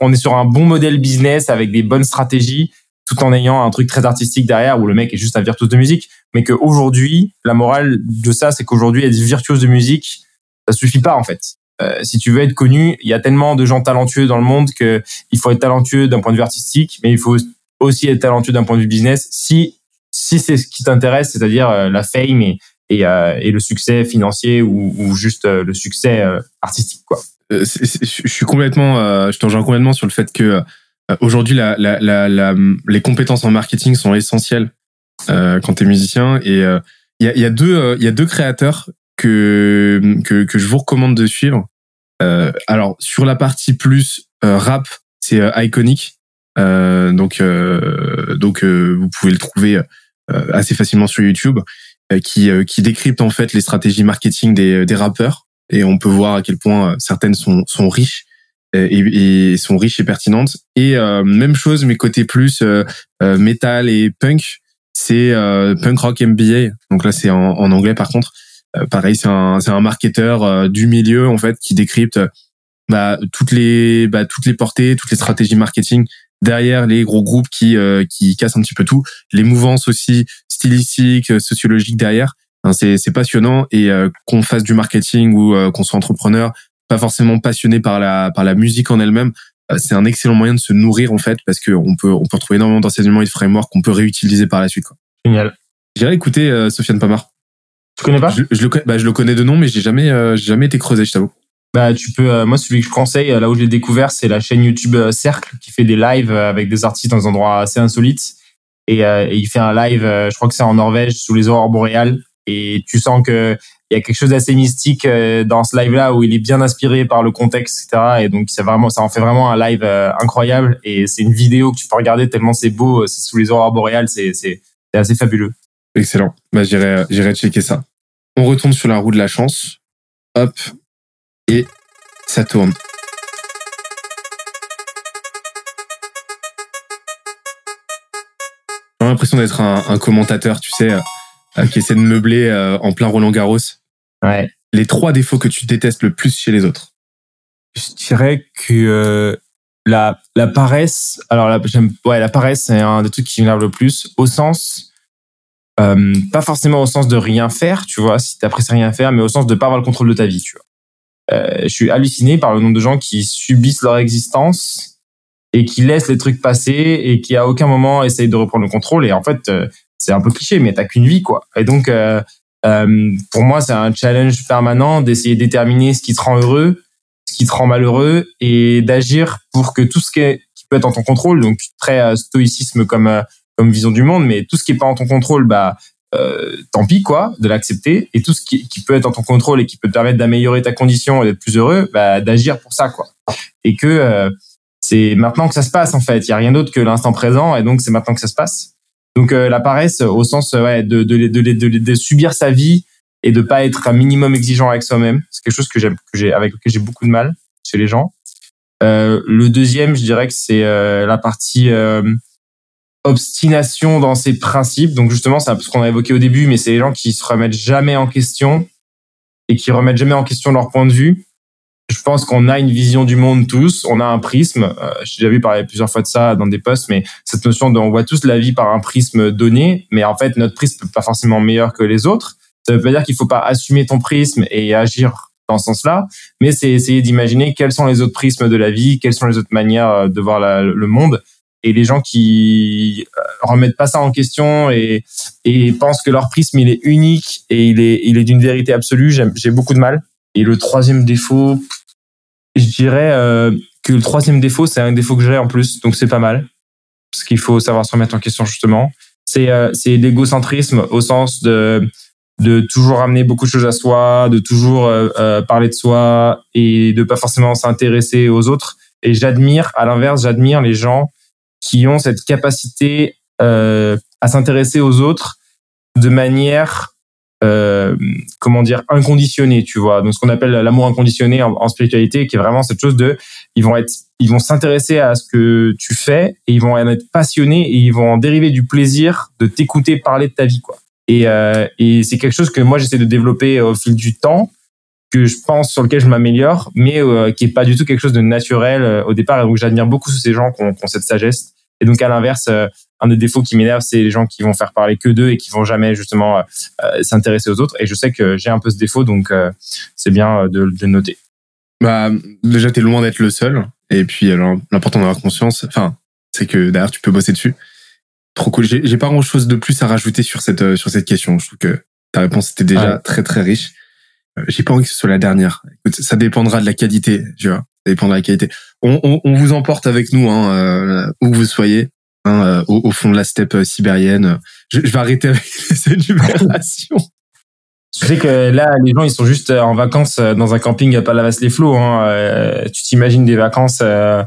on est sur un bon modèle business avec des bonnes stratégies tout en ayant un truc très artistique derrière où le mec est juste un virtuose de musique, mais qu'aujourd'hui, la morale de ça, c'est qu'aujourd'hui, être virtuose de musique, ça suffit pas en fait. Euh, si tu veux être connu, il y a tellement de gens talentueux dans le monde que il faut être talentueux d'un point de vue artistique, mais il faut aussi être talentueux d'un point de vue business. Si si c'est ce qui t'intéresse, c'est-à-dire euh, la fame et et, euh, et, le succès financier ou, ou juste le succès artistique quoi. je suis complètement, je complètement sur le fait que aujourd'hui la, la, la, les compétences en marketing sont essentielles quand tu es musicien et il y a, y a deux il y a deux créateurs que, que, que je vous recommande de suivre. Euh, alors sur la partie plus euh, rap, c'est euh, Iconic. Euh, donc donc vous pouvez le trouver assez facilement sur YouTube, qui qui en fait les stratégies marketing des des rappeurs et on peut voir à quel point certaines sont sont riches et, et sont riches et pertinentes. Et même chose, mais côté plus metal et punk, c'est punk rock MBA. Donc là, c'est en, en, anglais par contre. Euh, pareil, c'est un, c'est un marketeur euh, du milieu en fait qui décrypte bah, toutes les bah, toutes les portées, toutes les stratégies marketing derrière les gros groupes qui euh, qui cassent un petit peu tout, les mouvances aussi stylistiques, sociologiques derrière. c'est c'est passionnant et qu'on fasse du marketing ou qu'on soit entrepreneur, pas forcément passionné par la par la musique en elle-même, c'est un excellent moyen de se nourrir en fait parce que on peut on peut retrouver énormément d'enseignements et de frameworks qu'on peut réutiliser par la suite. Quoi. Génial. J'irai écouter Sofiane Pamar. Tu connais pas? Je, le, bah, je le connais de nom, mais j'ai jamais, euh, jamais été creusé, je t'avoue. Bah, tu peux. Euh, moi, celui que je conseille, euh, là où je l'ai découvert, c'est la chaîne YouTube Cercle qui fait des lives avec des artistes dans des endroits assez insolites. Et, il fait un live, je crois que c'est en Norvège, sous les aurores boréales. Et tu sens que il y a quelque chose d'assez mystique dans ce live-là où il est bien inspiré par le contexte, etc. Et donc, c'est vraiment, ça en fait vraiment un live incroyable. Et c'est une vidéo que tu peux regarder tellement c'est beau, c'est sous les aurores boréales, c'est, assez fabuleux. Excellent. Bah, j'irai, j'irai checker ça. On retourne sur la roue de la chance. Hop. Et ça tourne. J'ai l'impression d'être un, commentateur, tu sais, euh, qui essaie de meubler euh, en plein Roland Garros. Ouais. Les trois défauts que tu détestes le plus chez les autres. Je dirais que euh, la, la paresse. Alors, la, j'aime, ouais, la paresse, c'est un des trucs qui m'énerve le plus, au sens euh, pas forcément au sens de rien faire, tu vois, si t'apprécies rien faire, mais au sens de pas avoir le contrôle de ta vie, tu vois. Euh, je suis halluciné par le nombre de gens qui subissent leur existence et qui laissent les trucs passer et qui à aucun moment essayent de reprendre le contrôle. Et en fait, euh, c'est un peu cliché, mais t'as qu'une vie, quoi. Et donc, euh, euh, pour moi, c'est un challenge permanent d'essayer de déterminer ce qui te rend heureux, ce qui te rend malheureux et d'agir pour que tout ce qui, est, qui peut être en ton contrôle, donc très stoïcisme comme comme vision du monde, mais tout ce qui est pas en ton contrôle, bah euh, tant pis quoi, de l'accepter, et tout ce qui, qui, peut être en ton contrôle et qui peut te permettre d'améliorer ta condition et d'être plus heureux, bah d'agir pour ça quoi. Et que euh, c'est maintenant que ça se passe en fait. Il y a rien d'autre que l'instant présent, et donc c'est maintenant que ça se passe. Donc euh, la paresse au sens ouais, de, de, de, de, subir sa vie et de pas être un minimum exigeant avec soi-même, c'est quelque chose que j'ai avec lequel j'ai beaucoup de mal chez les gens. Euh, le deuxième, je dirais que c'est euh, la partie obstination dans ses principes. Donc justement, c'est ce qu'on a évoqué au début, mais c'est les gens qui se remettent jamais en question et qui remettent jamais en question leur point de vue. Je pense qu'on a une vision du monde tous, on a un prisme. Euh, J'ai déjà vu parler plusieurs fois de ça dans des posts, mais cette notion de on voit tous la vie par un prisme donné, mais en fait notre prisme n'est pas forcément meilleur que les autres. Ça veut pas dire qu'il faut pas assumer ton prisme et agir dans ce sens-là, mais c'est essayer d'imaginer quels sont les autres prismes de la vie, quelles sont les autres manières de voir le monde et les gens qui euh, remettent pas ça en question et, pensent que leur prisme il est unique et il est d'une vérité absolue j'ai beaucoup de mal et le troisième défaut je dirais euh, que le troisième défaut c'est un défaut que j'ai en plus donc c'est pas mal. Parce qu'il faut savoir se remettre en question justement. C'est euh, l'égocentrisme au sens de toujours amener beaucoup de choses à soi de toujours euh, parler de soi et de pas forcément s'intéresser aux autres. Et j'admire à l'inverse j'admire les gens qui ont cette capacité à s'intéresser aux autres de manière euh, comment dire inconditionné tu vois. Donc ce qu'on appelle l'amour inconditionné en, spiritualité qui est vraiment cette chose de ils vont être ils vont s'intéresser à ce que tu fais et ils vont en être passionnés et ils vont en dériver du plaisir de t'écouter parler de ta vie quoi. Et, euh, et c'est quelque chose que moi j'essaie de développer au fil du temps que je pense sur lequel je m'améliore mais euh, qui est pas du tout quelque chose de naturel euh, au départ. Et donc j'admire beaucoup ces gens qui ont, qui ont cette sagesse. Et donc à l'inverse un des défauts qui m'énerve, c'est les gens qui vont faire parler que d'eux et qui vont jamais justement euh, s'intéresser aux autres. Et je sais que j'ai un peu ce défaut, donc euh, c'est bien de, de noter. Bah déjà t'es loin d'être le seul. Et puis l'important d'avoir conscience, enfin c'est que d'ailleurs tu peux bosser dessus. Trop cool. J'ai pas grand chose de plus à rajouter sur cette sur cette question. Je trouve que ta réponse était déjà très très riche. J'ai pas envie que ce soit la dernière. Écoute, ça dépendra de la qualité, tu vois. Ça dépendra de la qualité. On, on, on vous emporte avec nous, hein, euh, où vous soyez. Hein, au, au, fond de la steppe sibérienne. Je, je vais arrêter avec les énumérations. Tu sais que là, les gens, ils sont juste en vacances dans un camping à Palavas-les-Flots. Hein. Euh, tu t'imagines des vacances euh,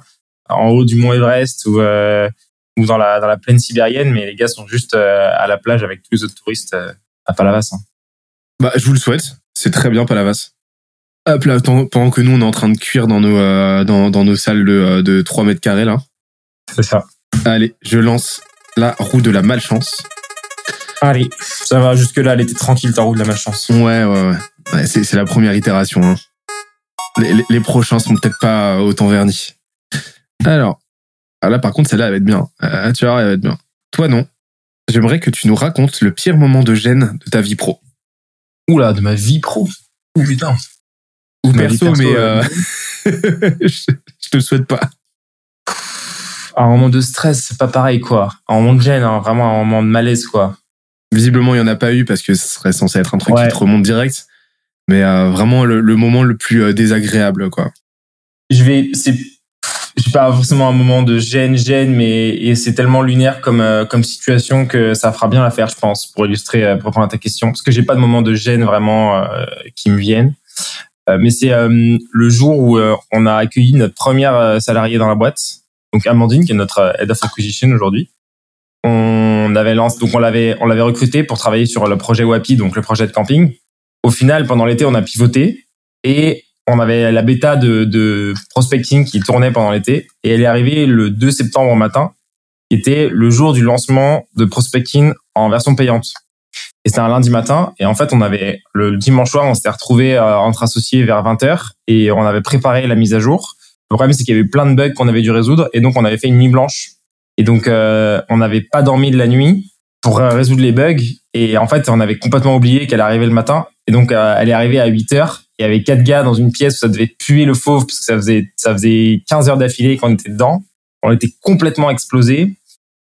en haut du mont Everest ou, euh, ou dans la dans la plaine sibérienne, mais les gars sont juste euh, à la plage avec tous les autres touristes euh, à Palavas. Hein. Bah, je vous le souhaite. C'est très bien Palavas. Hop là, pendant que nous, on est en train de cuire dans nos dans, dans nos salles de, de 3 mètres carrés là. C'est ça. Allez, je lance la roue de la malchance. Allez, ça va, jusque-là, elle était tranquille, ta roue de la malchance. Ouais, ouais, ouais. ouais c'est la première itération. Hein. Les, les, les, prochains sont peut-être pas autant vernis. Alors, ah là, par contre, celle-là, elle va être bien. Euh, tu vois, elle va être bien. Toi, non. J'aimerais que tu nous racontes le pire moment de gêne de ta vie pro. Oula, de ma vie pro? Ouh, putain. Ou perso, perso, mais euh... je, je te le souhaite pas un moment de stress, c'est pas pareil, quoi. Un moment de gêne, hein, vraiment un moment de malaise, quoi. Visiblement, il y en a pas eu parce que ce serait censé être un truc ouais. qui te remonte direct. Mais euh, vraiment le, le, moment le plus euh, désagréable, quoi. Je vais, c'est, j'ai pas forcément un moment de gêne, gêne, mais c'est tellement lunaire comme euh, comme situation que ça fera bien l'affaire, je pense, pour illustrer, pour répondre à ta question, parce que j'ai pas de moment de gêne vraiment qui me viennent. mais c'est le jour où on a accueilli notre première salariée dans la boîte donc Amandine qui est notre head of acquisition aujourd'hui. On avait lancé, donc on l'avait on l'avait recruté pour travailler sur le projet WAPI, donc le projet de camping. Au final, pendant l'été, on a pivoté et on avait la bêta de, de prospecting qui tournait pendant l'été et elle est arrivée le 2 septembre matin, qui était le jour du lancement de prospecting en version payante. Et c'était un lundi matin. Et en fait, on avait le dimanche soir, on s'était retrouvé euh, entre associés vers 20h et on avait préparé la mise à jour. Le problème, c'est qu'il y avait plein de bugs qu'on avait dû résoudre et donc on avait fait une nuit blanche. Et donc, euh, on n'avait pas dormi de la nuit pour résoudre les bugs. Et en fait, on avait complètement oublié qu'elle arrivait le matin. Et donc, euh, elle est arrivée à 8 heures. Il y avait quatre gars dans une pièce où ça devait puer le fauve parce que ça faisait, ça faisait 15 heures d'affilée qu'on était dedans. On était complètement explosé.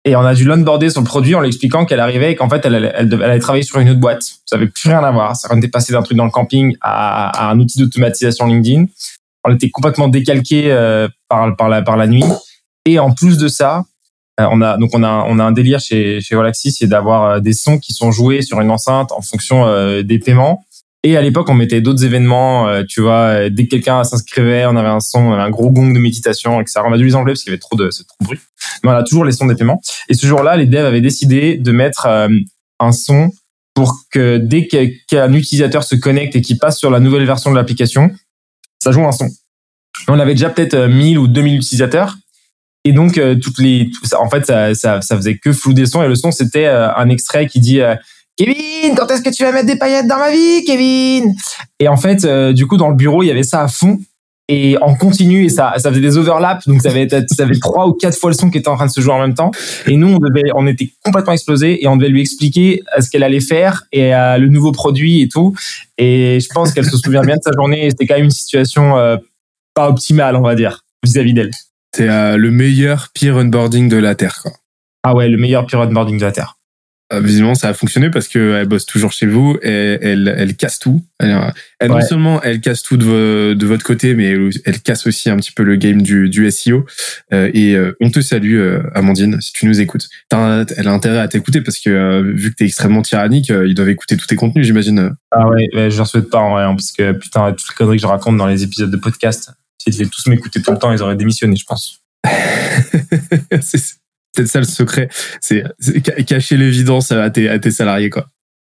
Et on a dû l'onboarder sur le produit en lui expliquant qu'elle arrivait et qu'en fait, elle, elle, elle, allait travailler sur une autre boîte. Ça avait plus rien à voir. Ça était passé d'un truc dans le camping à, à un outil d'automatisation LinkedIn on était complètement décalqué euh, par la par la nuit. Et en plus de ça euh, on a donc on a on a un délire chez chez Galaxy c'est d'avoir euh, des sons qui sont joués sur une enceinte en fonction euh, des paiements. Et à l'époque on mettait d'autres événements euh, tu vois dès que quelqu'un s'inscrivait on avait un son on avait un gros gong de méditation etc on a dû les enlever parce qu'il y avait trop de trop de bruit. Mais on a toujours les sons des paiements. Et ce jour-là les devs avaient décidé de mettre un son pour que dès qu'un utilisateur se connecte et qu'il passe sur la nouvelle version de l'application ça joue un son. On avait déjà peut-être 1000 ou 2000 utilisateurs. Et donc, euh, toutes les, en fait, ça, ça, faisait que flou des sons. Et le son, c'était euh, un extrait qui dit euh, Kevin, quand est-ce que tu vas mettre des paillettes dans ma vie, Kevin? Et en fait, du coup, dans le bureau, il y avait ça à fond et en continu et ça ça faisait des overlaps donc ça avait ça avait trois ou quatre fois le son qui était en train de se jouer en même temps. Et nous on devait on était complètement explosé et on devait lui expliquer ce qu'elle allait faire et euh, le nouveau produit et tout. Et je pense qu'elle se souvient bien de sa journée et c'était quand même une situation euh, pas optimale on va dire vis-à-vis d'elle. C'est euh, le meilleur peer onboarding de la terre quoi. Ah ouais le meilleur peer onboarding de la terre. euh, visiblement ça a fonctionné parce que elle bosse toujours chez vous et elle elle casse tout. Elle, elle ouais. non seulement elle casse tout de, de, votre côté mais elle, elle, casse aussi un petit peu le game du, du SEO euh, et euh, on te salue euh, Amandine si tu nous écoutes. As, elle a intérêt à t'écouter parce que euh, vu que t'es extrêmement tyrannique ils doivent écouter tous tes contenus j'imagine. Ah ouais, ouais je leur souhaite pas en vrai hein, parce que putain toutes les conneries que je raconte dans les épisodes de podcast s'ils devaient tous m'écouter tout le temps ils auraient démissionné je pense. C'est peut-être ça le secret, c'est cacher l'évidence à tes, à tes salariés quoi.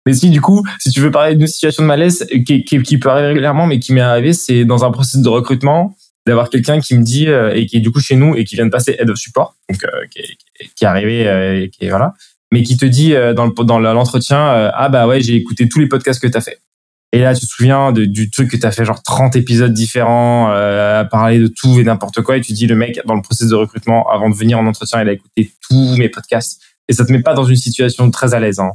Mais si du coup, si tu veux parler d'une situation de malaise qui, qui, qui peut arriver régulièrement, mais qui m'est arrivé, c'est dans un processus de recrutement d'avoir quelqu'un qui me dit euh, et qui est du coup chez nous et qui vient de passer head of support, donc euh, qui, est, arrivé euh, qui est voilà, mais qui te dit dans le, dans l'entretien ah bah ouais j'ai écouté tous les podcasts que t'as fait. Et là, tu te souviens de, du truc que tu as fait genre 30 épisodes différents, euh, à parler de tout et n'importe quoi, et tu dis le mec dans le processus de recrutement, avant de venir en entretien, il a écouté tous mes podcasts. Et ça te met pas dans une situation très à l'aise. Hein.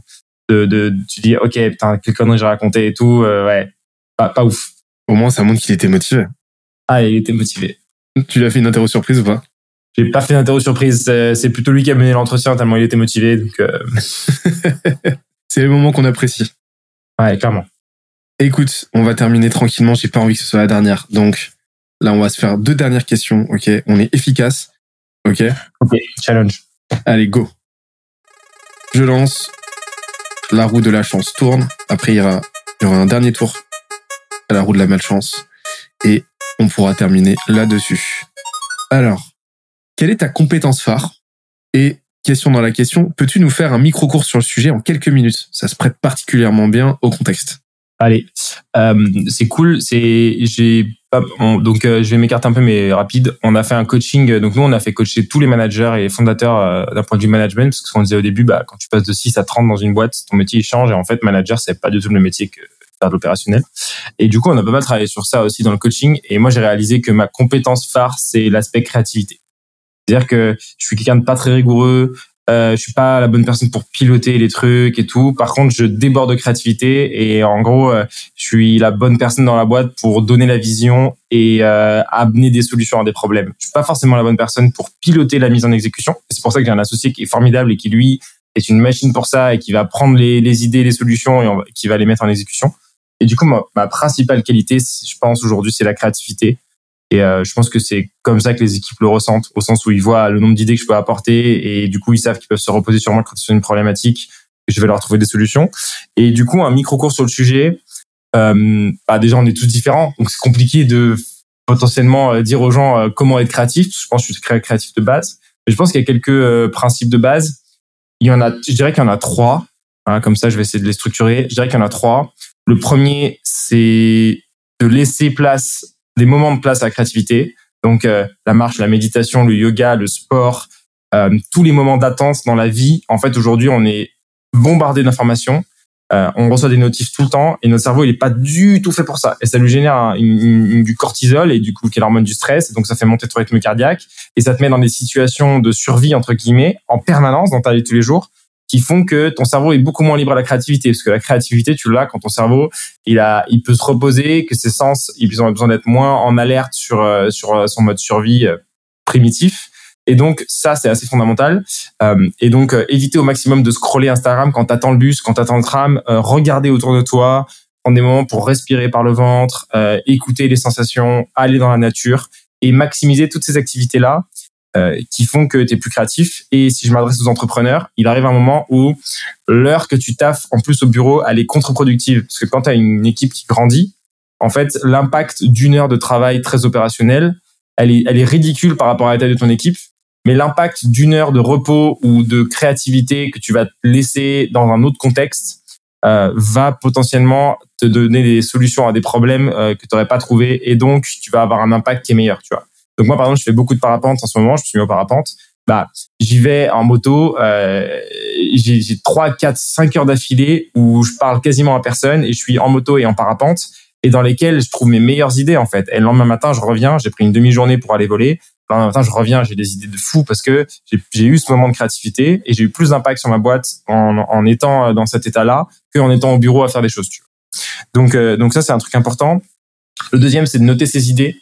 De, de, tu dis ok putain quelle connerie j'ai raconté et tout, euh, ouais, pas, pas ouf. Au moins, ça montre qu'il était motivé. Ah, il était motivé. Tu lui as fait une interro surprise ou pas? J'ai pas fait une interro surprise. C'est plutôt lui qui a mené l'entretien tellement il était motivé. Donc, euh... c'est le moment qu'on apprécie. Ouais, clairement. Écoute, on va terminer tranquillement. J'ai pas envie que ce soit la dernière. Donc là, on va se faire deux dernières questions. Ok, on est efficace. Ok? Ok. Challenge. Allez, go. Je lance. La roue de la chance tourne. Après, il y aura, il y aura un dernier tour à la roue de la malchance. Et on pourra terminer là-dessus. Alors, quelle est ta compétence phare? Et question dans la question, peux-tu nous faire un micro-cours sur le sujet en quelques minutes? Ça se prête particulièrement bien au contexte. Allez, euh, c'est cool. C'est j'ai donc euh, je vais m'écarter un peu mais rapide. On a fait un coaching. Donc nous on a fait coacher tous les managers et fondateurs euh, d'un point de vue management parce que ce qu'on disait au début, bah quand tu passes de 6 à 30 dans une boîte, ton métier change et en fait manager c'est pas du tout le métier que faire de l'opérationnel. Et du coup on a pas mal travaillé sur ça aussi dans le coaching. Et moi j'ai réalisé que ma compétence phare c'est l'aspect créativité. C'est-à-dire que je suis quelqu'un de pas très rigoureux, euh, je suis pas la bonne personne pour piloter les trucs et tout. Par contre, je déborde de créativité et en gros, euh, je suis la bonne personne dans la boîte pour donner la vision et euh, amener des solutions à des problèmes. Je suis pas forcément la bonne personne pour piloter la mise en exécution. C'est pour ça que j'ai un associé qui est formidable et qui lui est une machine pour ça et qui va prendre les, idées, les solutions et qui va les mettre en exécution. Et du coup, ma, ma principale qualité, je pense aujourd'hui, c'est la créativité. Et euh, je pense que c'est comme ça que les équipes le ressentent, au sens où ils voient le nombre d'idées que je peux apporter et du coup ils savent qu'ils peuvent se reposer sur moi quand c'est une problématique, que je vais leur trouver des solutions. Et du coup un micro cours sur le sujet. Euh, bah déjà on est tous différents, donc c'est compliqué de potentiellement euh, dire aux gens euh, comment être créatif. Je pense que je suis créatif de base, mais je pense qu'il y a quelques principes de base. Il y en a, je dirais qu'il y en a trois. Hein, comme ça, je vais essayer de les structurer. Je dirais qu'il y en a trois. Le premier, c'est de laisser place des moments de place à la créativité. Donc euh, la marche, la méditation, le yoga, le sport, euh, tous les moments d'attente dans la vie. En fait, aujourd'hui, on est bombardé d'informations. Euh, on reçoit des notifs tout le temps et notre cerveau il est pas du tout fait pour ça et ça lui génère du cortisol et du coup qui est l'hormone du stress et donc ça fait monter ton rythme cardiaque et ça te met dans des situations de survie entre guillemets en permanence dans ta vie tous les jours qui font que ton cerveau est beaucoup moins libre à la créativité. Parce que la créativité tu l'as quand ton cerveau il a il peut se reposer que ses sens ils ont besoin d'être moins en alerte sur euh, sur euh, son mode survie euh, primitif. Et donc ça c'est assez fondamental. Et donc éviter au maximum de scroller Instagram quand t'attends le bus quand t'attends le tram regarder autour de toi prendre des moments pour respirer par le ventre écouter les sensations aller dans la nature et maximiser toutes ces activités là euh, qui font que tu es plus créatif. Et si je m'adresse aux entrepreneurs, il arrive un moment où l'heure que tu taffes en plus au bureau, elle est contre-productive. Parce que quand tu as une équipe qui grandit, en fait, l'impact d'une heure de travail très opérationnel, elle est, elle est ridicule par rapport à la taille de ton équipe. Mais l'impact d'une heure de repos ou de créativité que tu vas laisser dans un autre contexte euh, va potentiellement te donner des solutions à des problèmes euh, que tu n'aurais pas trouvé et donc tu vas avoir un impact qui est meilleur, tu vois. Donc moi, par exemple, je fais beaucoup de parapente en ce moment. Je me suis mis au parapente. Bah, j'y vais en moto. Euh, j'ai 3, 4, 5 heures d'affilée où je parle quasiment à personne et je suis en moto et en parapente et dans lesquelles je trouve mes meilleures idées en fait. Et le lendemain matin, je reviens. J'ai pris une demi-journée pour aller voler. Le lendemain matin, je reviens. J'ai des idées de fou parce que j'ai eu ce moment de créativité et j'ai eu plus d'impact sur ma boîte en, en étant dans cet état-là qu'en étant au bureau à faire des choses. Tu vois. Donc, euh, donc ça, c'est un truc important. Le deuxième, c'est de noter ses idées.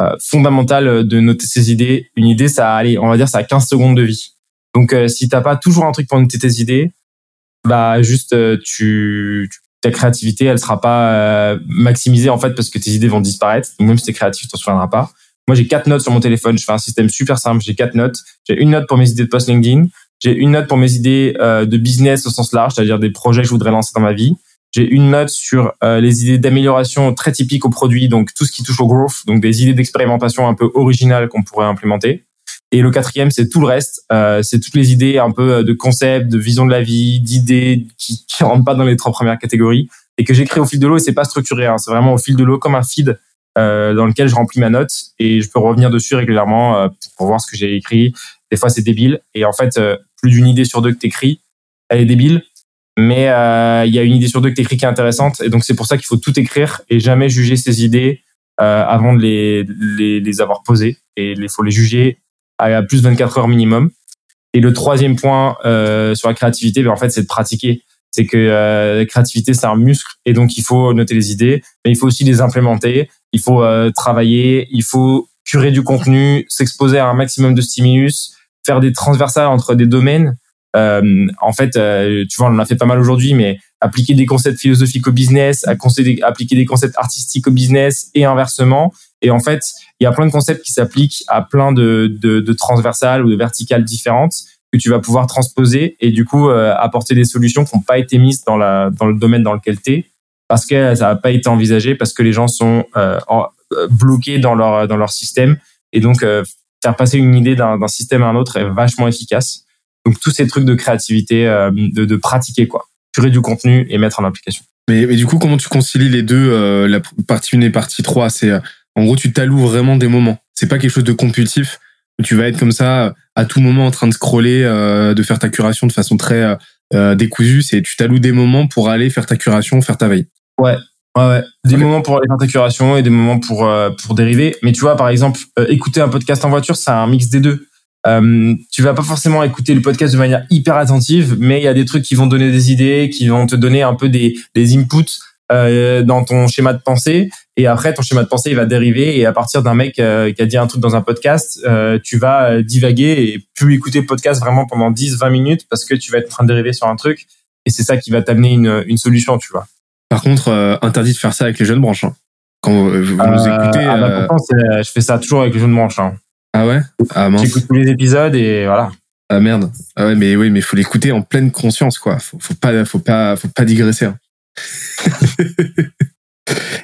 Euh, fondamental euh, de noter ses idées. Une idée, ça allez, on va dire, ça a 15 secondes de vie. Donc, euh, si t'as pas toujours un truc pour noter tes idées, bah juste tu, ta créativité, elle sera pas maximisée en fait parce que tes idées vont disparaître. même si t'es créatif, tu t'en souviendras pas. Moi, j'ai quatre notes sur mon téléphone. Je fais un système super simple. J'ai quatre notes. J'ai une note pour mes idées de post LinkedIn. J'ai une note pour mes idées de business au sens large, c'est-à-dire des projets que je voudrais lancer dans ma vie. J'ai une note sur euh, les idées d'amélioration très typiques au produit, donc tout ce qui touche au growth, donc des idées d'expérimentation un peu originales qu'on pourrait implémenter. Et le quatrième, c'est tout le reste. Euh, c'est toutes les idées un peu de concept, de vision de la vie, d'idées qui, qui rentrent pas dans les trois premières catégories et que j'écris au fil de l'eau. Et c'est pas structuré. Hein. C'est vraiment au fil de l'eau comme un feed euh, dans lequel je remplis ma note et je peux revenir dessus régulièrement euh, pour voir ce que j'ai écrit. Des fois, c'est débile. Et en fait, euh, plus d'une idée sur deux que t'écris, elle est débile. Mais il y a une idée sur deux que t'écris qui est intéressante. Et donc, c'est pour ça qu'il faut tout écrire et jamais juger ses idées avant de les, les, les avoir posées. Et il faut les juger à plus de 24 heures minimum. Et le troisième point sur la créativité, ben, en fait, c'est de pratiquer c'est que la créativité c'est un muscle et donc il faut noter les idées mais il faut aussi les implémenter il faut euh, travailler, il faut curer du contenu, s'exposer à un maximum de stimulus, faire des transversales entre des domaines. Euh, en fait, euh, tu vois, on en a fait pas mal aujourd'hui, mais appliquer des concepts philosophiques au business, appliquer des concepts artistiques au business et inversement. Et en fait, il y a plein de concepts qui s'appliquent à plein de, de, de, transversales ou de verticales différentes que tu vas pouvoir transposer et du coup apporter des solutions qui n'ont pas été mises dans, la, dans le domaine dans lequel tu es parce que ça n'a pas été envisagé, parce que les gens sont euh, euh, bloqués dans leur dans leur système, et donc euh, faire passer une idée d'un système à un autre est vachement efficace. Donc tous ces trucs de créativité, de, de pratiquer quoi, curer du contenu et mettre en application. Mais, mais du coup, comment tu concilies les deux, la partie 1 et partie 3 C'est en gros, tu t'alloues vraiment des moments. C'est pas quelque chose de compulsif. Tu vas être comme ça à tout moment en train de scroller, de faire ta curation de façon très décousue. C'est tu t'alloues des moments pour aller faire ta curation, faire ta veille. Ouais, Ouais, ouais. Des moments pour les intégration et des moments pour euh, pour dériver. Mais tu vois, par exemple, euh, écouter un podcast en voiture, c'est un mix des deux. Euh, tu vas pas forcément écouter le podcast de manière hyper attentive, mais il y a des trucs qui vont donner des idées, qui vont te donner un peu des des inputs euh, dans ton schéma de pensée. Et après, ton schéma de pensée, il va dériver. Et à partir d'un mec qui a dit un truc dans un podcast, tu vas divaguer et plus écouter le podcast vraiment pendant 10-20 minutes parce que tu vas être en train de dériver sur un truc. Et c'est ça qui va t'amener une, une solution, tu vois. Par contre, euh, interdit de faire ça avec les jeunes branches. Hein. Quand vous, nous euh, écoutez. Ah bah euh, je fais ça toujours avec les jeunes branches. Hein. Ah ouais? Ah, J'écoute tous les épisodes et voilà. Ah merde. Ah ouais, mais oui, mais faut l'écouter en pleine conscience, quoi. Faut, faut pas, faut pas, faut pas digresser. Hein.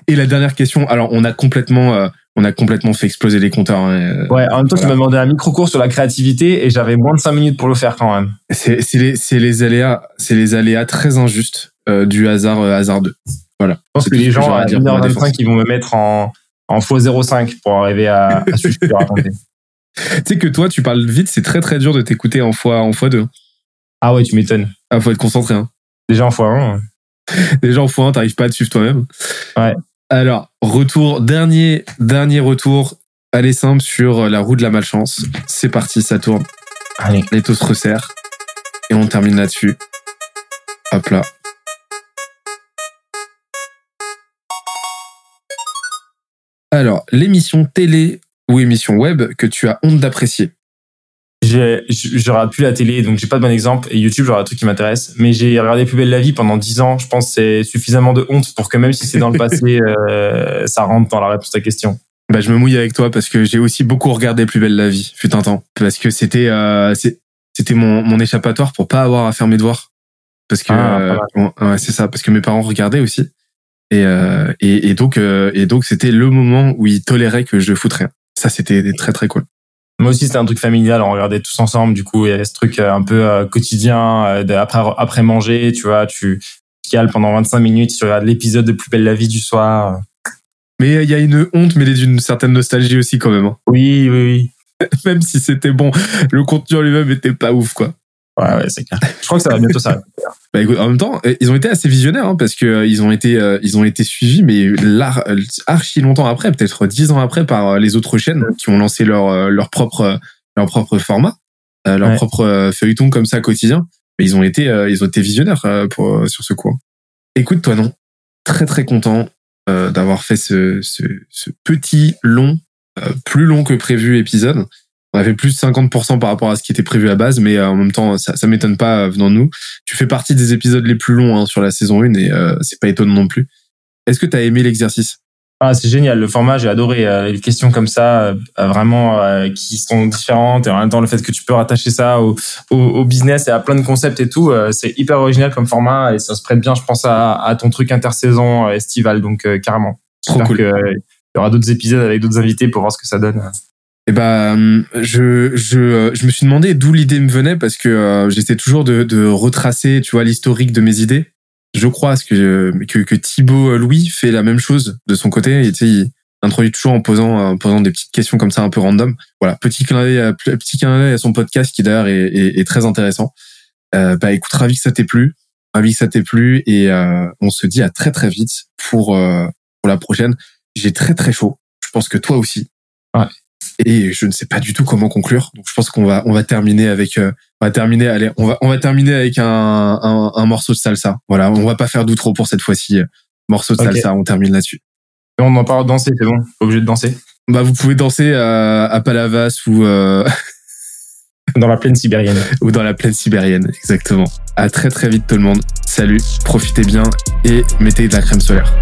et la dernière question. Alors, on a complètement, on a complètement fait exploser les compteurs. Hein, ouais. En même temps, tu m'as demandé un micro cours sur la créativité et j'avais moins de 5 minutes pour le faire quand même. C'est les, c'est les aléas, c'est les aléas très injustes euh, du hasard euh, hasardeux. Voilà. Je pense que les gens à 1h25 ils vont me mettre en en x05 pour arriver à, à suivre ce que raconter. Tu sais que toi, tu parles vite, c'est très très dur de t'écouter en fois en fois 2 Ah ouais, tu m'étonnes. Ah, faut être concentré. Hein. Déjà en fois 1 Déjà en fois 1 t'arrives pas à te suivre toi-même. Ouais. Alors, retour, dernier, dernier retour. Allez simple sur la roue de la malchance. C'est parti, ça tourne. Allez. Les taux se resserrent. Et on termine là-dessus. Hop là. Alors, l'émission télé ou émission web que tu as honte d'apprécier J'aurais plus la télé, donc j'ai pas de bon exemple. Et YouTube, j'aurais un truc qui m'intéresse. Mais j'ai regardé Plus belle la vie pendant 10 ans. Je pense que c'est suffisamment de honte pour que même si c'est dans le passé, euh, ça rentre dans la réponse à ta question. Bah, je me mouille avec toi parce que j'ai aussi beaucoup regardé Plus belle la vie, fut un temps. Parce que c'était euh, c'était mon, mon échappatoire pour pas avoir à faire mes devoirs. Parce que ah, euh, ouais, c'est ça, parce que mes parents regardaient aussi. Et, euh, et, et, donc, euh, et donc, c'était le moment où ils toléraient que je foutrais. Ça, c'était très très cool. Moi aussi, c'était un truc familial. On regardait tous ensemble. Du coup, il y avait ce truc euh, un peu euh, quotidien. après, après manger, tu vois, tu cales pendant 25 minutes. Tu regardes l'épisode de Plus belle la vie du soir. Mais il y a une honte mêlée d'une certaine nostalgie aussi, quand même. Hein. Oui, oui, oui. même si c'était bon, le contenu en lui-même était pas ouf, quoi. Ouais, ouais, c'est clair. Je crois que ça va bientôt s'arrêter. bah, écoute, en même temps, euh, ils ont été assez visionnaires hein, parce que euh, ils ont été, euh, ils ont été suivis, mais là, archi longtemps après, peut-être dix ans après, par les autres chaînes qui ont lancé leur leur propre leur propre format, leur propre feuilleton comme ça quotidien. Mais ils ont été, ils ont été visionnaires pour sur ce coup. Écoute, toi non, très très content d'avoir fait ce, ce, ce petit long, plus long que prévu épisode on a fait plus de 50% par rapport à ce qui était prévu à base, mais euh, en même temps, ça, ça m'étonne pas euh, venant de nous. Tu fais partie des épisodes les plus longs hein, sur la saison 1 et euh, c'est pas étonnant non plus. Est-ce que tu as aimé l'exercice? Ah, c'est génial, le format, j'ai adoré les questions comme ça, vraiment qui sont différentes et en même temps le fait que tu peux rattacher ça au, au, business et à plein de concepts et tout, c'est hyper original comme format et ça se prête bien, je pense, à, à ton truc intersaison estival, donc carrément. Trop cool. il y aura d'autres épisodes avec d'autres invités pour voir ce que ça donne. Eh ben, je, je, je me suis demandé d'où l'idée me venait parce que euh, j'essaie toujours de, retracer, tu vois, l'historique de mes idées. Je crois que, que, que Thibaut Louis fait la même chose de son côté. Et, il introduit toujours en posant, en posant des petites questions comme ça un peu random. Voilà, petit clin d'œil, petit clin d'œil à son podcast qui d'ailleurs est, est, très intéressant. Euh, bah écoute, ravi que ça t'ait plu, ravi que ça t'ait plu et euh, on se dit à très très vite pour euh, pour la prochaine. J'ai très très chaud. Je pense que toi aussi. Et je ne sais pas du tout comment conclure. Donc je pense qu'on va on va terminer avec euh, on va terminer allez on va on va terminer avec un, un, un morceau de salsa. Voilà, on va pas faire d'outro pour cette fois-ci. Morceau de okay. salsa, on termine là-dessus. On en parle danser, c'est bon, pas obligé de danser? Bah vous pouvez danser à, à Palavas ou euh... dans la plaine sibérienne ou dans la plaine sibérienne, exactement. À très très vite tout le monde. Salut, profitez bien et mettez de la crème solaire.